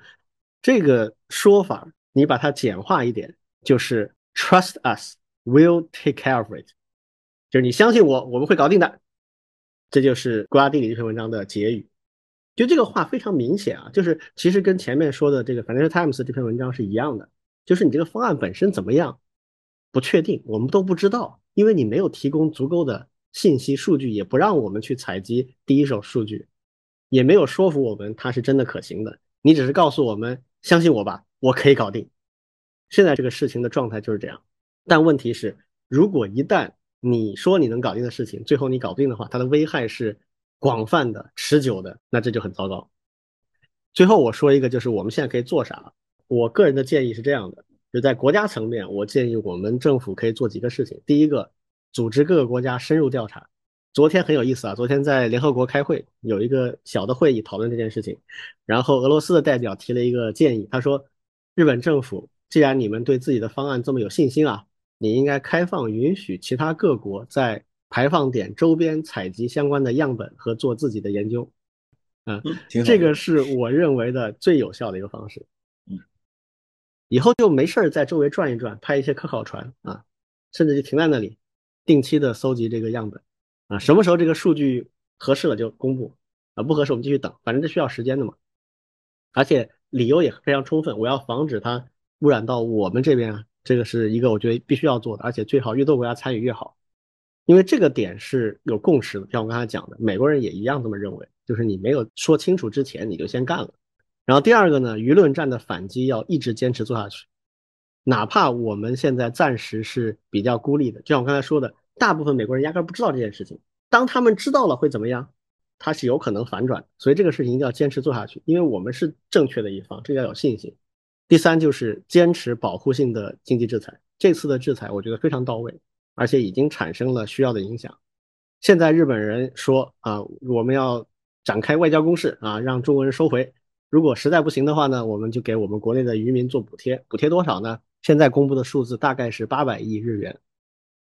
这个说法你把它简化一点，就是。Trust us, we'll take care of it。就是你相信我，我们会搞定的。这就是国家地理这篇文章的结语。就这个话非常明显啊，就是其实跟前面说的这个 Financial Times 这篇文章是一样的。就是你这个方案本身怎么样，不确定，我们都不知道，因为你没有提供足够的信息数据，也不让我们去采集第一手数据，也没有说服我们它是真的可行的。你只是告诉我们，相信我吧，我可以搞定。现在这个事情的状态就是这样，但问题是，如果一旦你说你能搞定的事情，最后你搞不定的话，它的危害是广泛的、持久的，那这就很糟糕。最后我说一个，就是我们现在可以做啥？我个人的建议是这样的：就在国家层面，我建议我们政府可以做几个事情。第一个，组织各个国家深入调查。昨天很有意思啊，昨天在联合国开会，有一个小的会议讨论这件事情，然后俄罗斯的代表提了一个建议，他说，日本政府。既然你们对自己的方案这么有信心啊，你应该开放允许其他各国在排放点周边采集相关的样本和做自己的研究。嗯，这个是我认为的最有效的一个方式。嗯，以后就没事儿在周围转一转，拍一些科考船啊，甚至就停在那里，定期的搜集这个样本啊，什么时候这个数据合适了就公布啊，不合适我们继续等，反正这需要时间的嘛。而且理由也非常充分，我要防止它。污染到我们这边啊，这个是一个我觉得必须要做的，而且最好越多国家参与越好，因为这个点是有共识的。像我刚才讲的，美国人也一样这么认为，就是你没有说清楚之前你就先干了。然后第二个呢，舆论战的反击要一直坚持做下去，哪怕我们现在暂时是比较孤立的，就像我刚才说的，大部分美国人压根不知道这件事情，当他们知道了会怎么样？他是有可能反转，所以这个事情一定要坚持做下去，因为我们是正确的一方，这要有信心。第三就是坚持保护性的经济制裁，这次的制裁我觉得非常到位，而且已经产生了需要的影响。现在日本人说啊，我们要展开外交攻势啊，让中国人收回。如果实在不行的话呢，我们就给我们国内的渔民做补贴，补贴多少呢？现在公布的数字大概是八百亿日元。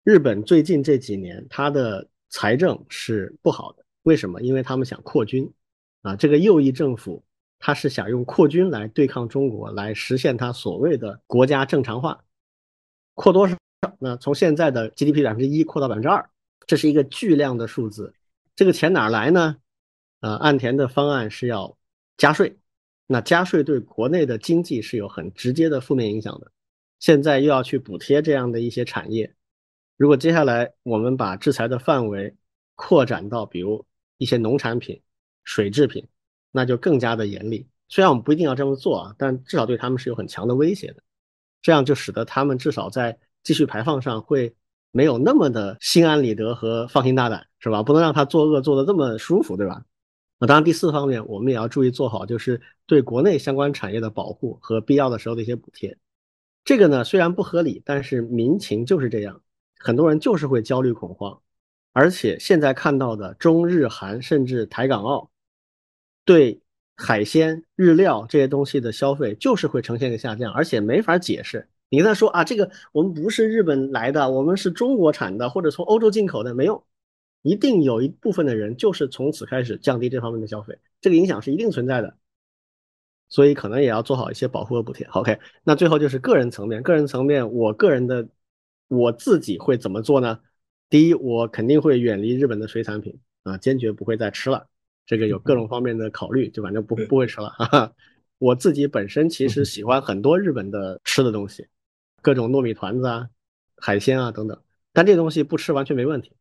日本最近这几年它的财政是不好的，为什么？因为他们想扩军啊，这个右翼政府。他是想用扩军来对抗中国，来实现他所谓的国家正常化，扩多少？那从现在的 GDP 百分之一扩到百分之二，这是一个巨量的数字。这个钱哪来呢？呃，岸田的方案是要加税，那加税对国内的经济是有很直接的负面影响的。现在又要去补贴这样的一些产业，如果接下来我们把制裁的范围扩展到比如一些农产品、水制品。那就更加的严厉。虽然我们不一定要这么做啊，但至少对他们是有很强的威胁的。这样就使得他们至少在继续排放上会没有那么的心安理得和放心大胆，是吧？不能让他作恶做的这么舒服，对吧？那当然，第四方面我们也要注意做好，就是对国内相关产业的保护和必要的时候的一些补贴。这个呢虽然不合理，但是民情就是这样，很多人就是会焦虑恐慌。而且现在看到的中日韩甚至台港澳。对海鲜、日料这些东西的消费就是会呈现一个下降，而且没法解释。你跟他说啊，这个我们不是日本来的，我们是中国产的，或者从欧洲进口的，没用，一定有一部分的人就是从此开始降低这方面的消费，这个影响是一定存在的。所以可能也要做好一些保护和补贴。OK，那最后就是个人层面，个人层面，我个人的我自己会怎么做呢？第一，我肯定会远离日本的水产品啊，坚决不会再吃了。这个有各种方面的考虑，就反正不不会吃了。哈哈。我自己本身其实喜欢很多日本的吃的东西。各种糯米团子啊、海鲜啊等等，但这东西不吃完全没问题，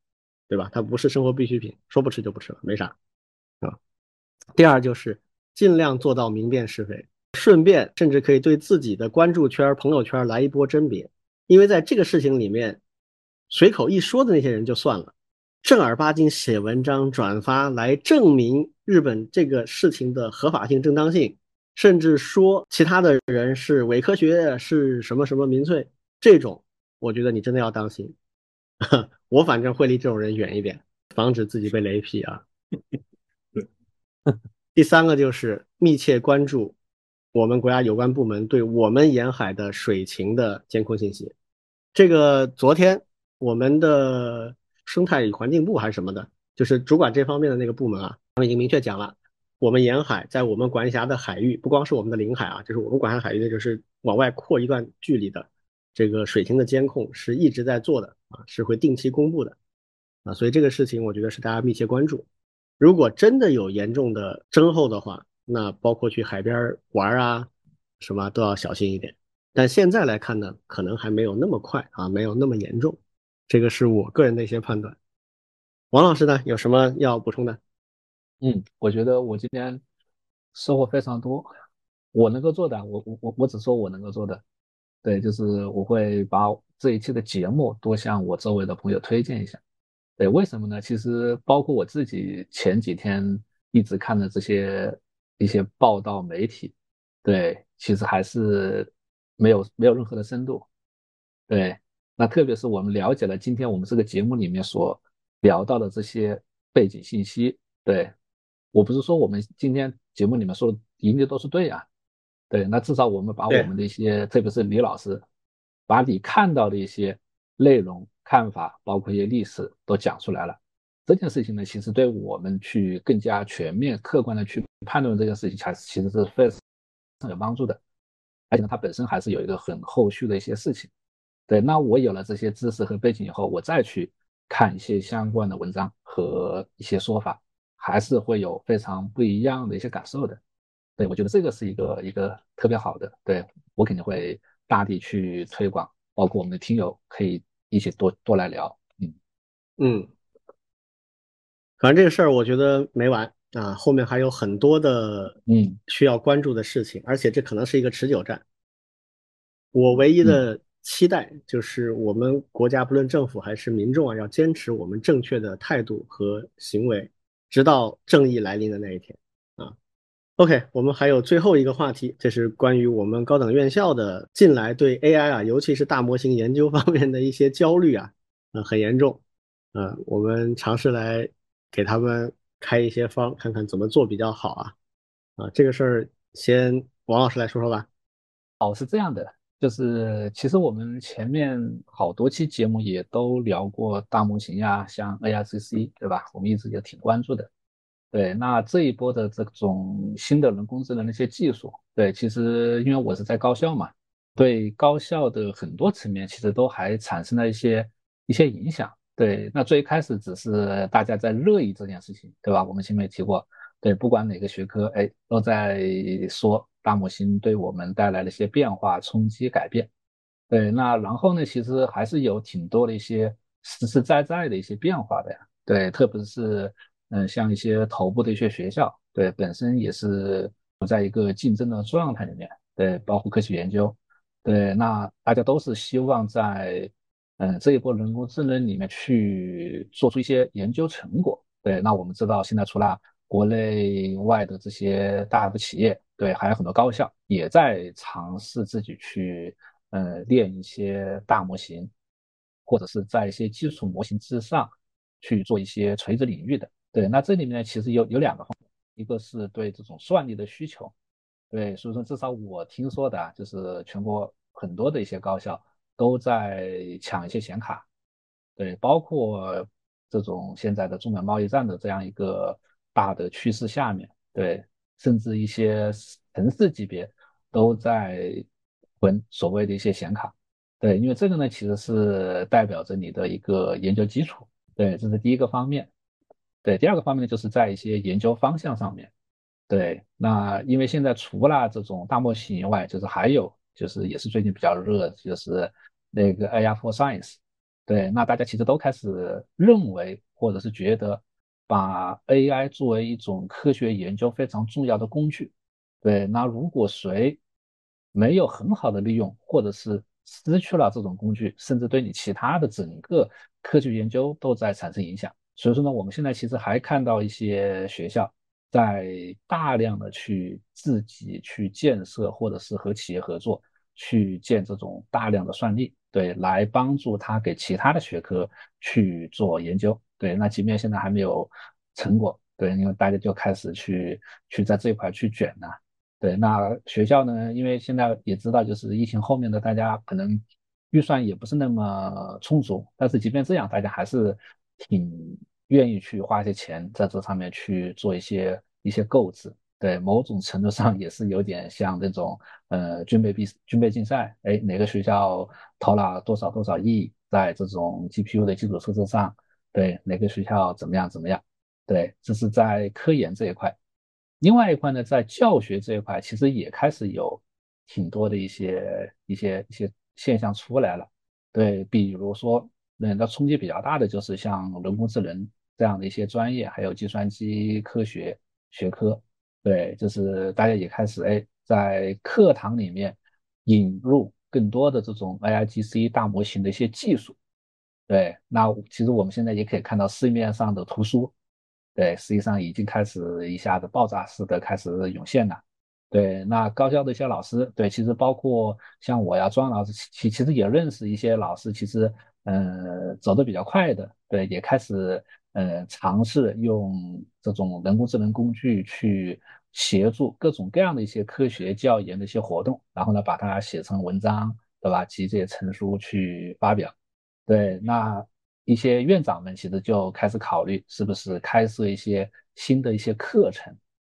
对吧？它不是生活必需品，说不吃就不吃了，没啥啊。第二就是尽量做到明辨是非，顺便甚至可以对自己的关注圈、朋友圈来一波甄别，因为在这个事情里面，随口一说的那些人就算了，正儿八经写文章转发来证明日本这个事情的合法性、正当性。甚至说其他的人是伪科学，是什么什么民粹，这种我觉得你真的要当心。我反正会离这种人远一点，防止自己被雷劈啊。第三个就是密切关注我们国家有关部门对我们沿海的水情的监控信息。这个昨天我们的生态与环境部还是什么的，就是主管这方面的那个部门啊，他们已经明确讲了。我们沿海在我们管辖的海域，不光是我们的领海啊，就是我们管辖海域的，就是往外扩一段距离的这个水情的监控是一直在做的啊，是会定期公布的啊，所以这个事情我觉得是大家密切关注。如果真的有严重的征候的话，那包括去海边玩啊什么都要小心一点。但现在来看呢，可能还没有那么快啊，没有那么严重，这个是我个人的一些判断。王老师呢，有什么要补充的？嗯，我觉得我今天收获非常多。我能够做的，我我我我只说我能够做的。对，就是我会把这一期的节目多向我周围的朋友推荐一下。对，为什么呢？其实包括我自己前几天一直看的这些一些报道媒体，对，其实还是没有没有任何的深度。对，那特别是我们了解了今天我们这个节目里面所聊到的这些背景信息，对。我不是说我们今天节目里面说的一定都是对啊，对，那至少我们把我们的一些，特别是李老师，把你看到的一些内容、看法，包括一些历史都讲出来了。这件事情呢，其实对我们去更加全面、客观的去判断这件事情，才其实是非常有帮助的。而且呢，它本身还是有一个很后续的一些事情。对，那我有了这些知识和背景以后，我再去看一些相关的文章和一些说法。还是会有非常不一样的一些感受的，对我觉得这个是一个一个特别好的，对我肯定会大力去推广，包括我们的听友可以一起多多来聊，嗯嗯，反正这个事儿我觉得没完啊，后面还有很多的嗯需要关注的事情，而且这可能是一个持久战。我唯一的期待就是我们国家不论政府还是民众啊，要坚持我们正确的态度和行为。直到正义来临的那一天啊！OK，我们还有最后一个话题，这是关于我们高等院校的近来对 AI 啊，尤其是大模型研究方面的一些焦虑啊，呃，很严重。嗯，我们尝试来给他们开一些方，看看怎么做比较好啊。啊，这个事儿先王老师来说说吧。哦，是这样的，就是其实我们前面好多期节目也都聊过大模型呀，像 A I C C，对吧？我们一直也挺关注的。对，那这一波的这种新的人工智能的一些技术，对，其实因为我是在高校嘛，对高校的很多层面其实都还产生了一些一些影响。对，那最开始只是大家在热议这件事情，对吧？我们前面也提过，对，不管哪个学科，哎，都在说。大模型对我们带来了一些变化、冲击、改变。对，那然后呢？其实还是有挺多的一些实实在在的一些变化的呀。对，特别是嗯，像一些头部的一些学校，对，本身也是处在一个竞争的状态里面。对，包括科学研究，对，那大家都是希望在嗯这一波人工智能里面去做出一些研究成果。对，那我们知道现在除了国内外的这些大的企业。对，还有很多高校也在尝试自己去，呃，练一些大模型，或者是在一些基础模型之上去做一些垂直领域的。对，那这里面其实有有两个方面，一个是对这种算力的需求，对，所以说至少我听说的，就是全国很多的一些高校都在抢一些显卡，对，包括这种现在的中美贸易战的这样一个大的趋势下面，对，甚至一些城市级别都在囤所谓的一些显卡，对，因为这个呢其实是代表着你的一个研究基础，对，这是第一个方面。对，第二个方面，就是在一些研究方向上面。对，那因为现在除了这种大模型以外，就是还有就是也是最近比较热，就是那个 AI for Science。对，那大家其实都开始认为或者是觉得，把 AI 作为一种科学研究非常重要的工具。对，那如果谁没有很好的利用，或者是失去了这种工具，甚至对你其他的整个科学研究都在产生影响。所以说呢，我们现在其实还看到一些学校在大量的去自己去建设，或者是和企业合作去建这种大量的算力，对，来帮助他给其他的学科去做研究，对。那即便现在还没有成果，对，因为大家就开始去去在这一块去卷了，对。那学校呢，因为现在也知道，就是疫情后面的大家可能预算也不是那么充足，但是即便这样，大家还是。挺愿意去花一些钱在这上面去做一些一些购置，对，某种程度上也是有点像那种呃军备比军备竞赛，哎，哪个学校投了多少多少亿在这种 GPU 的基础设施上，对，哪个学校怎么样怎么样，对，这是在科研这一块。另外一块呢，在教学这一块，其实也开始有挺多的一些一些一些现象出来了，对，比如说。那那冲击比较大的就是像人工智能这样的一些专业，还有计算机科学学科，对，就是大家也开始哎，在课堂里面引入更多的这种 AIGC 大模型的一些技术，对，那其实我们现在也可以看到市面上的图书，对，实际上已经开始一下子爆炸式的开始涌现了，对，那高校的一些老师，对，其实包括像我呀，庄老师，其其实也认识一些老师，其实。呃，走得比较快的，对，也开始呃尝试用这种人工智能工具去协助各种各样的一些科学教研的一些活动，然后呢把它写成文章，对吧？集这些成书去发表。对，那一些院长们其实就开始考虑是不是开设一些新的一些课程。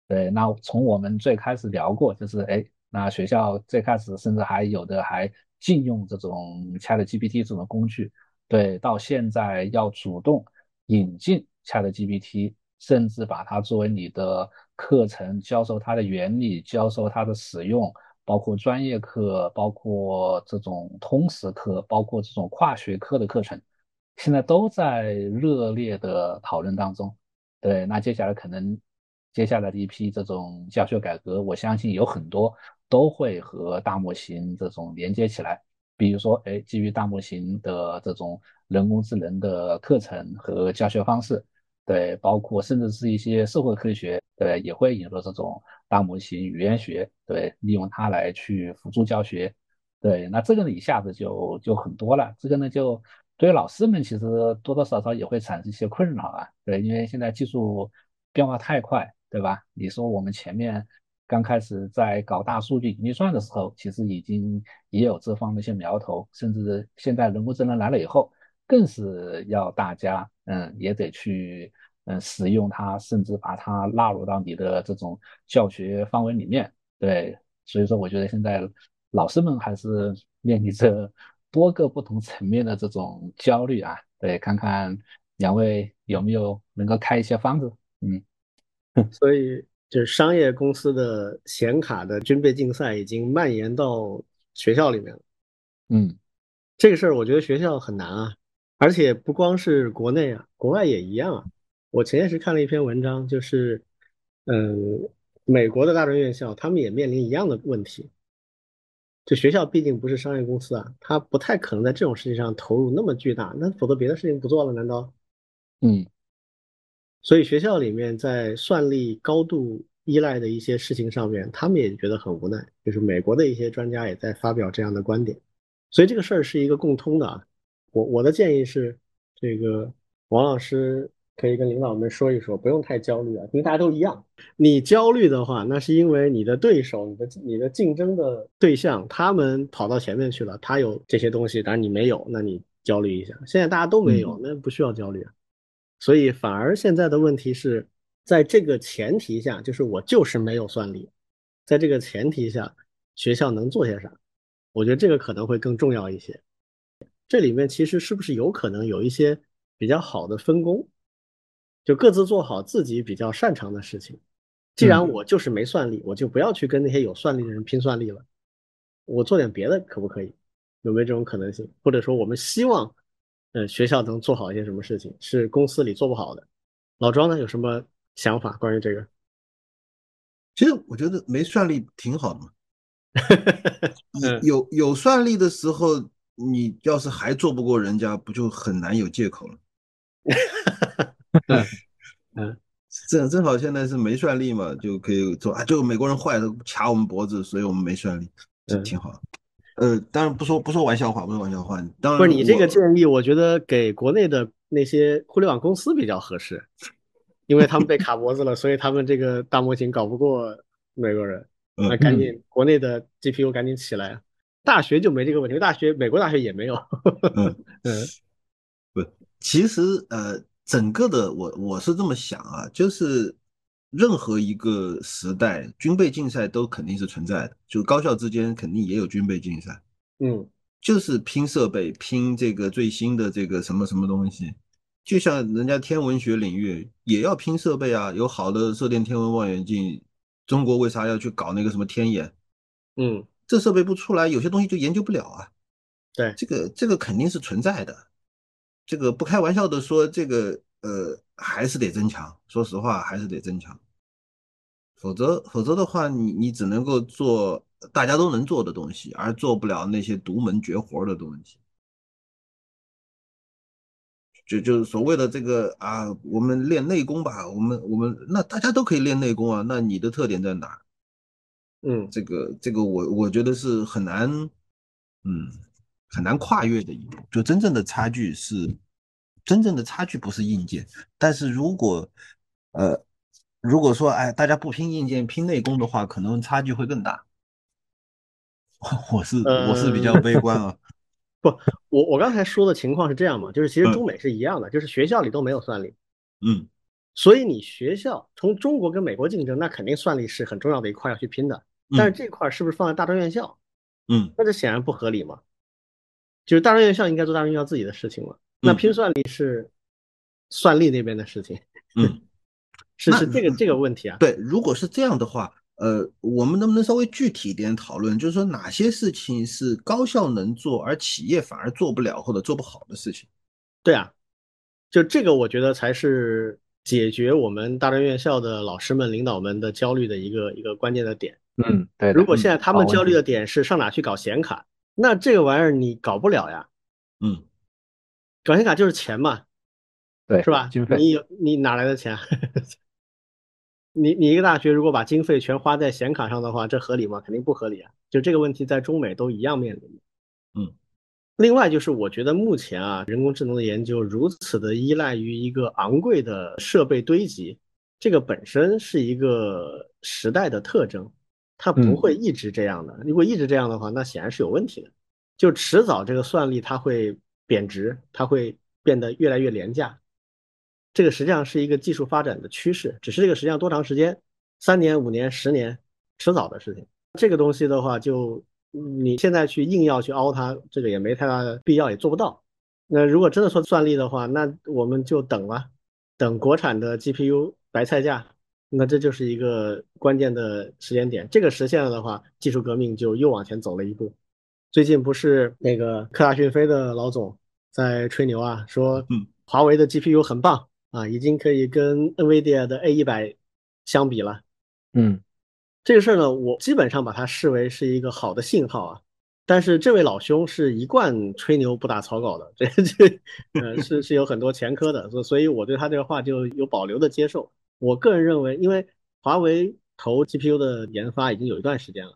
对，那从我们最开始聊过，就是哎，那学校最开始甚至还有的还禁用这种 ChatGPT 这种工具。对，到现在要主动引进 ChatGPT，甚至把它作为你的课程教授它的原理，教授它的使用，包括专业课，包括这种通识课，包括这种跨学科的课程，现在都在热烈的讨论当中。对，那接下来可能接下来的一批这种教学改革，我相信有很多都会和大模型这种连接起来。比如说，哎，基于大模型的这种人工智能的课程和教学方式，对，包括甚至是一些社会科学，对，也会引入这种大模型语言学，对，利用它来去辅助教学，对，那这个呢一下子就就很多了，这个呢就对老师们其实多多少少也会产生一些困扰啊，对，因为现在技术变化太快，对吧？你说我们前面。刚开始在搞大数据运算的时候，其实已经也有这方面一些苗头，甚至现在人工智能来了以后，更是要大家嗯也得去嗯使用它，甚至把它纳入到你的这种教学范围里面。对，所以说我觉得现在老师们还是面临着多个不同层面的这种焦虑啊。对，看看两位有没有能够开一些方子，嗯，所以。就是商业公司的显卡的军备竞赛已经蔓延到学校里面了。嗯，这个事儿我觉得学校很难啊，而且不光是国内啊，国外也一样啊。我前些时看了一篇文章，就是，嗯，美国的大专院校他们也面临一样的问题。就学校毕竟不是商业公司啊，他不太可能在这种事情上投入那么巨大，那否则别的事情不做了难道？嗯。所以学校里面在算力高度依赖的一些事情上面，他们也觉得很无奈。就是美国的一些专家也在发表这样的观点，所以这个事儿是一个共通的啊。我我的建议是，这个王老师可以跟领导们说一说，不用太焦虑啊，因为大家都一样。你焦虑的话，那是因为你的对手、你的你的竞争的对象，他们跑到前面去了，他有这些东西，但是你没有，那你焦虑一下。现在大家都没有，那不需要焦虑啊。所以反而现在的问题是在这个前提下，就是我就是没有算力，在这个前提下，学校能做些啥？我觉得这个可能会更重要一些。这里面其实是不是有可能有一些比较好的分工，就各自做好自己比较擅长的事情。既然我就是没算力，我就不要去跟那些有算力的人拼算力了，我做点别的可不可以？有没有这种可能性？或者说我们希望，呃，学校能做好一些什么事情是公司里做不好的？老庄呢有什么想法关于这个？其实我觉得没算力挺好的嘛。有有算力的时候，你要是还做不过人家，不就很难有借口了？嗯，正正好现在是没算力嘛，就可以做啊。就美国人坏，的卡我们脖子，所以我们没算力，这挺好。呃，当然不说不说玩笑话，不说玩笑话。当然不是你这个建议，我觉得给国内的那些互联网公司比较合适，因为他们被卡脖子了，所以他们这个大模型搞不过美国人。那赶紧，国内的 GPU 赶紧起来。大学就没这个问题，大学美国大学也没有。嗯，不，其实呃，整个的我我是这么想啊，就是任何一个时代军备竞赛都肯定是存在的，就高校之间肯定也有军备竞赛。嗯，就是拼设备，拼这个最新的这个什么什么东西，就像人家天文学领域也要拼设备啊，有好的射电天文望远镜。中国为啥要去搞那个什么天眼？嗯，这设备不出来，有些东西就研究不了啊。对，这个这个肯定是存在的。这个不开玩笑的说，这个呃还是得增强。说实话，还是得增强。否则否则的话，你你只能够做大家都能做的东西，而做不了那些独门绝活的东西。就就是所谓的这个啊，我们练内功吧，我们我们那大家都可以练内功啊，那你的特点在哪？嗯，这个这个我我觉得是很难，嗯，很难跨越的一步。就真正的差距是，真正的差距不是硬件，但是如果呃如果说哎大家不拼硬件拼内功的话，可能差距会更大。我是我是比较悲观啊。不，我我刚才说的情况是这样嘛，就是其实中美是一样的，就是学校里都没有算力，嗯，所以你学校从中国跟美国竞争，那肯定算力是很重要的一块要去拼的，但是这块是不是放在大专院校？嗯，那这显然不合理嘛，就是大专院校应该做大专院校自己的事情嘛，那拼算力是算力那边的事情，嗯，是是这个这个问题啊，对，如果是这样的话。呃，我们能不能稍微具体一点讨论？就是说，哪些事情是高校能做，而企业反而做不了或者做不好的事情？对啊，就这个，我觉得才是解决我们大专院校的老师们、领导们的焦虑的一个一个关键的点。嗯，对。如果现在他们焦虑的点是上哪去搞显卡，那这个玩意儿你搞不了呀。嗯，搞显卡就是钱嘛，对，是吧？你有你哪来的钱？你你一个大学如果把经费全花在显卡上的话，这合理吗？肯定不合理啊！就这个问题在中美都一样面临。嗯，另外就是我觉得目前啊，人工智能的研究如此的依赖于一个昂贵的设备堆积，这个本身是一个时代的特征，它不会一直这样的。如果一直这样的话，那显然是有问题的。就迟早这个算力它会贬值，它会变得越来越廉价。这个实际上是一个技术发展的趋势，只是这个实际上多长时间，三年、五年、十年，迟早的事情。这个东西的话，就你现在去硬要去凹它，这个也没太大的必要，也做不到。那如果真的说算力的话，那我们就等吧，等国产的 GPU 白菜价，那这就是一个关键的时间点。这个实现了的话，技术革命就又往前走了一步。最近不是那个科大讯飞的老总在吹牛啊，说华为的 GPU 很棒。啊，已经可以跟 NVIDIA 的 A 一百相比了。嗯，这个事儿呢，我基本上把它视为是一个好的信号啊。但是这位老兄是一贯吹牛不打草稿的，这这呃是是有很多前科的，所所以我对他这个话就有保留的接受。我个人认为，因为华为投 GPU 的研发已经有一段时间了，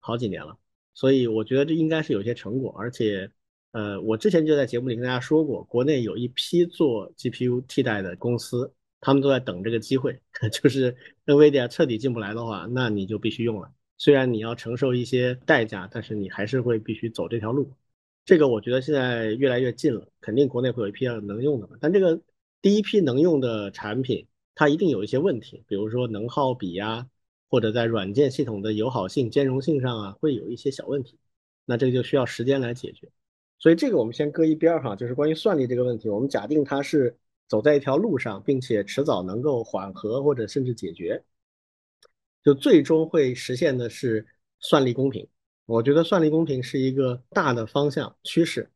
好几年了，所以我觉得这应该是有些成果，而且呃，我之前就在节目里跟大家说过，国内有一批做 GPU 替代的公司，他们都在等这个机会，就是 NVIDIA 彻底进不来的话，那你就必须用了。虽然你要承受一些代价，但是你还是会必须走这条路。这个我觉得现在越来越近了，肯定国内会有一批要能用的嘛。但这个第一批能用的产品，它一定有一些问题，比如说能耗比呀，或者在软件系统的友好性、兼容性上啊，会有一些小问题。那这个就需要时间来解决。所以这个我们先搁一边儿哈，就是关于算力这个问题，我们假定它是走在一条路上，并且迟早能够缓和或者甚至解决，就最终会实现的是算力公平。我觉得算力公平是一个大的方向趋势。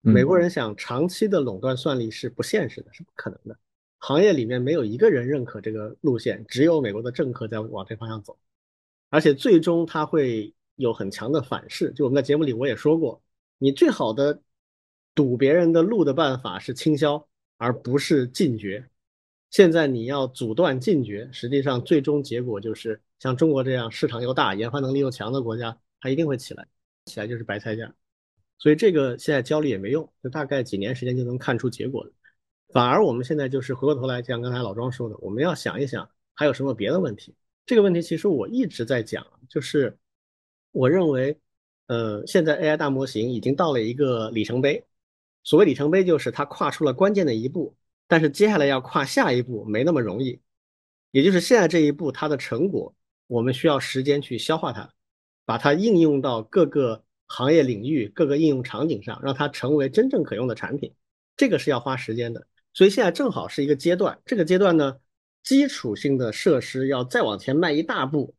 美国人想长期的垄断算力是不现实的，是不可能的。行业里面没有一个人认可这个路线，只有美国的政客在往这方向走，而且最终它会有很强的反噬。就我们在节目里我也说过。你最好的堵别人的路的办法是倾销，而不是禁绝。现在你要阻断禁绝，实际上最终结果就是像中国这样市场又大、研发能力又强的国家，它一定会起来，起来就是白菜价。所以这个现在焦虑也没用，就大概几年时间就能看出结果了。反而我们现在就是回过头来，像刚才老庄说的，我们要想一想还有什么别的问题。这个问题其实我一直在讲，就是我认为。呃，现在 AI 大模型已经到了一个里程碑。所谓里程碑，就是它跨出了关键的一步，但是接下来要跨下一步没那么容易。也就是现在这一步，它的成果我们需要时间去消化它，把它应用到各个行业领域、各个应用场景上，让它成为真正可用的产品。这个是要花时间的。所以现在正好是一个阶段，这个阶段呢，基础性的设施要再往前迈一大步，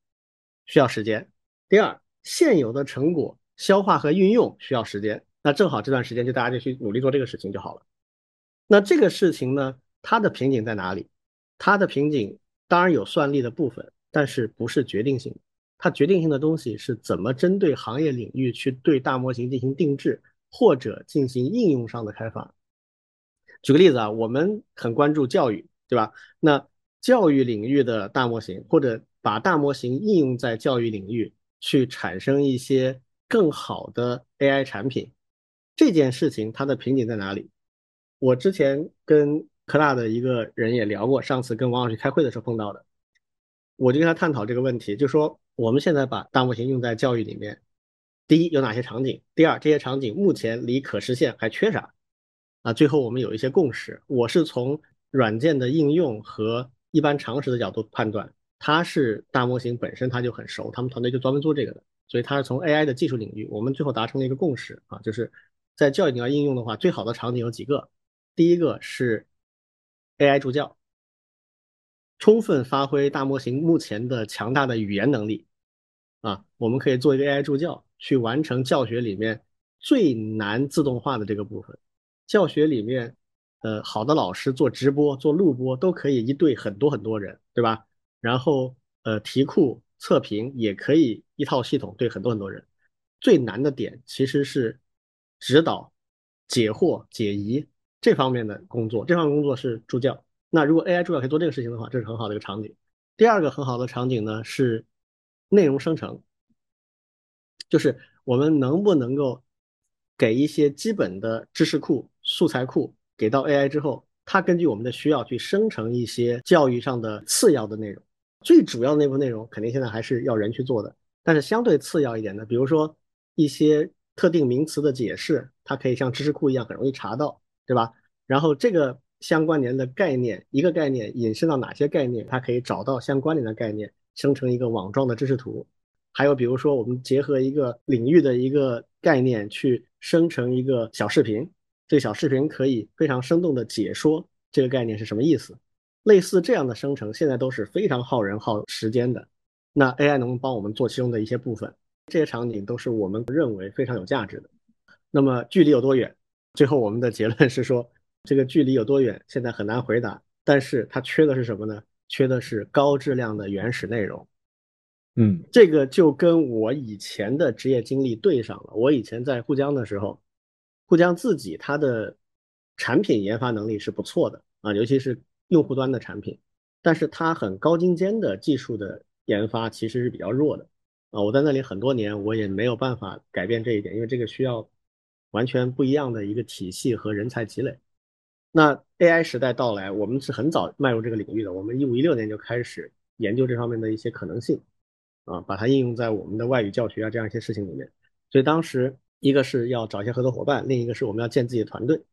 需要时间。第二，现有的成果。消化和运用需要时间，那正好这段时间就大家就去努力做这个事情就好了。那这个事情呢，它的瓶颈在哪里？它的瓶颈当然有算力的部分，但是不是决定性。它决定性的东西是怎么针对行业领域去对大模型进行定制，或者进行应用上的开发。举个例子啊，我们很关注教育，对吧？那教育领域的大模型，或者把大模型应用在教育领域，去产生一些。更好的 AI 产品这件事情，它的瓶颈在哪里？我之前跟科大的一个人也聊过，上次跟王老师开会的时候碰到的，我就跟他探讨这个问题，就说我们现在把大模型用在教育里面，第一有哪些场景？第二这些场景目前离可实现还缺啥？啊，最后我们有一些共识。我是从软件的应用和一般常识的角度判断，它是大模型本身它就很熟，他们团队就专门做这个的。所以它是从 AI 的技术领域，我们最后达成了一个共识啊，就是在教育领域应用的话，最好的场景有几个。第一个是 AI 助教，充分发挥大模型目前的强大的语言能力啊，我们可以做一个 AI 助教，去完成教学里面最难自动化的这个部分。教学里面，呃，好的老师做直播、做录播都可以一对很多很多人，对吧？然后，呃，题库。测评也可以一套系统对很多很多人，最难的点其实是指导、解惑、解疑这方面的工作，这方面工作是助教。那如果 AI 助教可以做这个事情的话，这是很好的一个场景。第二个很好的场景呢是内容生成，就是我们能不能够给一些基本的知识库、素材库给到 AI 之后，它根据我们的需要去生成一些教育上的次要的内容。最主要的那部分内容肯定现在还是要人去做的，但是相对次要一点的，比如说一些特定名词的解释，它可以像知识库一样很容易查到，对吧？然后这个相关联的概念，一个概念引申到哪些概念，它可以找到相关联的概念，生成一个网状的知识图。还有比如说我们结合一个领域的一个概念去生成一个小视频，这个小视频可以非常生动的解说这个概念是什么意思。类似这样的生成，现在都是非常耗人耗时间的。那 AI 能帮我们做其中的一些部分，这些场景都是我们认为非常有价值的。那么距离有多远？最后我们的结论是说，这个距离有多远，现在很难回答。但是它缺的是什么呢？缺的是高质量的原始内容。嗯，这个就跟我以前的职业经历对上了。我以前在沪江的时候，沪江自己它的产品研发能力是不错的啊，尤其是。用户端的产品，但是它很高精尖的技术的研发其实是比较弱的啊！我在那里很多年，我也没有办法改变这一点，因为这个需要完全不一样的一个体系和人才积累。那 AI 时代到来，我们是很早迈入这个领域的。我们一五一六年就开始研究这方面的一些可能性，啊，把它应用在我们的外语教学啊这样一些事情里面。所以当时一个是要找一些合作伙伴，另一个是我们要建自己的团队。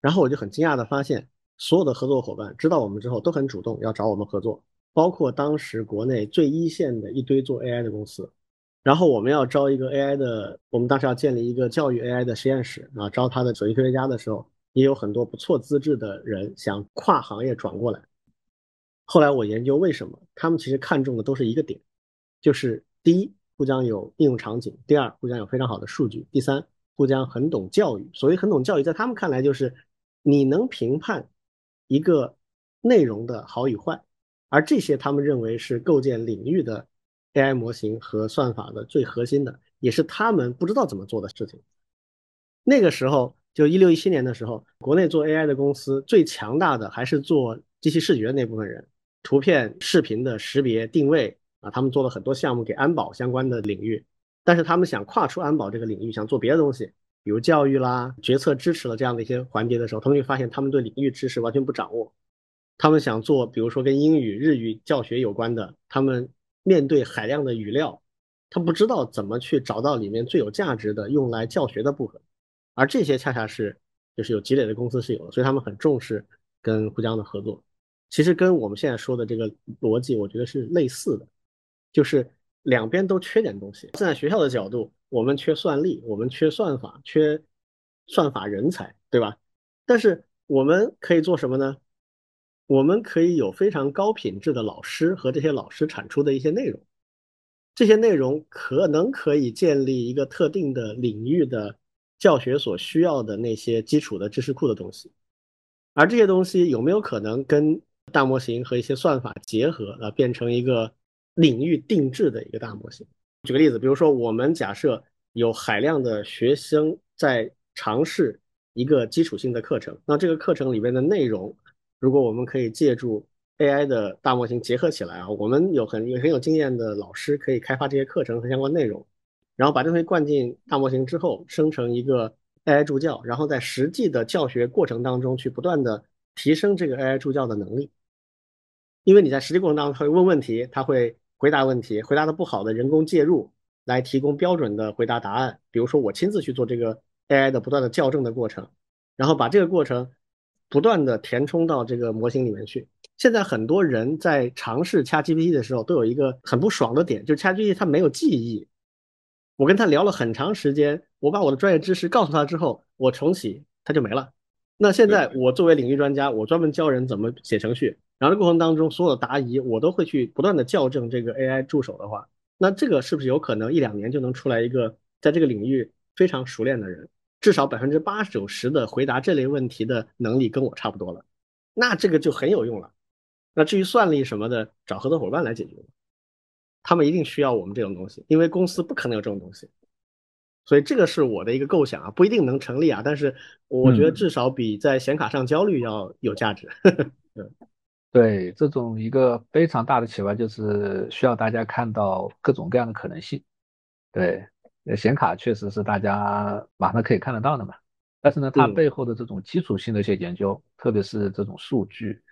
然后我就很惊讶的发现，所有的合作伙伴知道我们之后都很主动要找我们合作，包括当时国内最一线的一堆做 AI 的公司。然后我们要招一个 AI 的，我们当时要建立一个教育 AI 的实验室啊，招他的首席科学家的时候。也有很多不错资质的人想跨行业转过来。后来我研究为什么他们其实看中的都是一个点，就是第一，互相有应用场景；第二，互相有非常好的数据；第三，互相很懂教育。所谓很懂教育，在他们看来就是你能评判一个内容的好与坏，而这些他们认为是构建领域的 AI 模型和算法的最核心的，也是他们不知道怎么做的事情。那个时候。就一六一七年的时候，国内做 AI 的公司最强大的还是做机器视觉那部分人，图片、视频的识别、定位啊，他们做了很多项目给安保相关的领域。但是他们想跨出安保这个领域，想做别的东西，比如教育啦、决策支持了这样的一些环节的时候，他们就发现他们对领域知识完全不掌握。他们想做，比如说跟英语、日语教学有关的，他们面对海量的语料，他不知道怎么去找到里面最有价值的用来教学的部分。而这些恰恰是就是有积累的公司是有的，所以他们很重视跟沪江的合作。其实跟我们现在说的这个逻辑，我觉得是类似的，就是两边都缺点东西。站在学校的角度，我们缺算力，我们缺算法，缺算法人才，对吧？但是我们可以做什么呢？我们可以有非常高品质的老师和这些老师产出的一些内容，这些内容可能可以建立一个特定的领域的。教学所需要的那些基础的知识库的东西，而这些东西有没有可能跟大模型和一些算法结合，呃，变成一个领域定制的一个大模型？举个例子，比如说我们假设有海量的学生在尝试一个基础性的课程，那这个课程里面的内容，如果我们可以借助 AI 的大模型结合起来啊，我们有很有很有经验的老师可以开发这些课程和相关内容。然后把这东西灌进大模型之后，生成一个 AI 助教，然后在实际的教学过程当中去不断的提升这个 AI 助教的能力。因为你在实际过程当中，他会问问题，他会回答问题，回答的不好的人工介入来提供标准的回答答案。比如说我亲自去做这个 AI 的不断的校正的过程，然后把这个过程不断的填充到这个模型里面去。现在很多人在尝试 ChatGPT 的时候，都有一个很不爽的点，就是 ChatGPT 它没有记忆。我跟他聊了很长时间，我把我的专业知识告诉他之后，我重启他就没了。那现在我作为领域专家，我专门教人怎么写程序，然后这过程当中所有的答疑我都会去不断的校正这个 AI 助手的话，那这个是不是有可能一两年就能出来一个在这个领域非常熟练的人，至少百分之八九十的回答这类问题的能力跟我差不多了？那这个就很有用了。那至于算力什么的，找合作伙伴来解决。他们一定需要我们这种东西，因为公司不可能有这种东西，所以这个是我的一个构想啊，不一定能成立啊，但是我觉得至少比在显卡上焦虑要有价值。对，对，这种一个非常大的启发就是需要大家看到各种各样的可能性。对，显卡确实是大家马上可以看得到的嘛，但是呢，它背后的这种基础性的一些研究，特别是这种数据，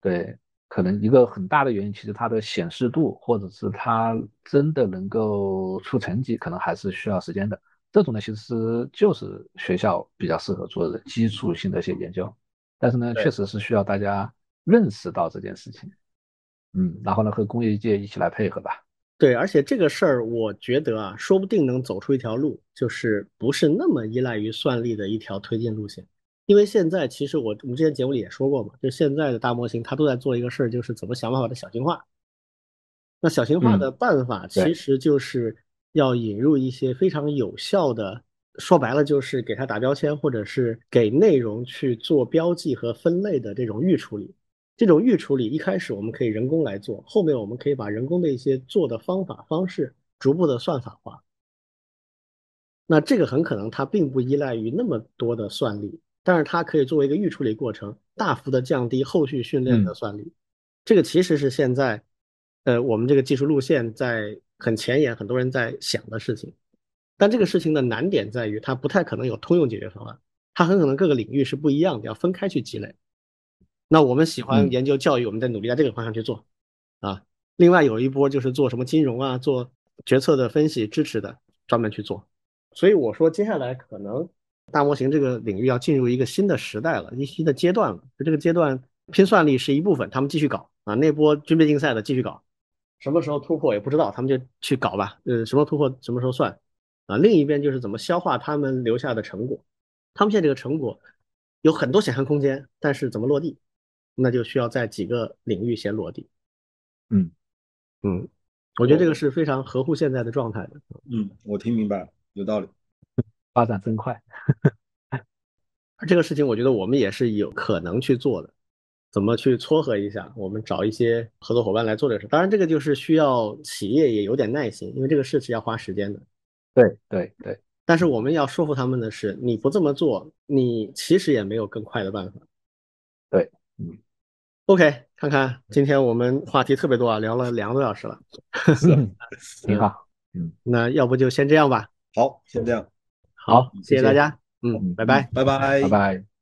对。可能一个很大的原因，其实它的显示度，或者是它真的能够出成绩，可能还是需要时间的。这种呢，其实就是学校比较适合做的基础性的一些研究。但是呢，确实是需要大家认识到这件事情，嗯，然后呢，和工业界一起来配合吧。对，而且这个事儿，我觉得啊，说不定能走出一条路，就是不是那么依赖于算力的一条推进路线。因为现在其实我我们之前节目里也说过嘛，就现在的大模型它都在做一个事儿，就是怎么想办法的小型化。那小型化的办法其实就是要引入一些非常有效的，说白了就是给它打标签，或者是给内容去做标记和分类的这种预处理。这种预处理一开始我们可以人工来做，后面我们可以把人工的一些做的方法方式逐步的算法化。那这个很可能它并不依赖于那么多的算力。但是它可以作为一个预处理过程，大幅的降低后续训练的算力。这个其实是现在，呃，我们这个技术路线在很前沿，很多人在想的事情。但这个事情的难点在于，它不太可能有通用解决方案，它很可能各个领域是不一样的，要分开去积累。那我们喜欢研究教育，我们在努力在这个方向去做啊。另外有一波就是做什么金融啊，做决策的分析支持的，专门去做。所以我说，接下来可能大模型这个领域要进入一个新的时代了，一新的阶段了。就这个阶段，拼算力是一部分，他们继续搞啊，那波军备竞赛的继续搞，什么时候突破也不知道，他们就去搞吧。呃，什么突破什么时候算啊？另一边就是怎么消化他们留下的成果，他们现在这个成果有很多想象空间，但是怎么落地，那就需要在几个领域先落地。嗯嗯，我觉得这个是非常合乎现在的状态的。嗯，我听明白了。有道理，发展真快。这个事情我觉得我们也是有可能去做的，怎么去撮合一下？我们找一些合作伙伴来做这个事。当然，这个就是需要企业也有点耐心，因为这个事是要花时间的。对对对。但是我们要说服他们的是，你不这么做，你其实也没有更快的办法。对，嗯。OK，看看今天我们话题特别多啊，聊了两个多小时了，挺好。嗯，那要不就先这样吧。好，先这样。好，谢谢大家。嗯，拜拜，拜拜，拜拜。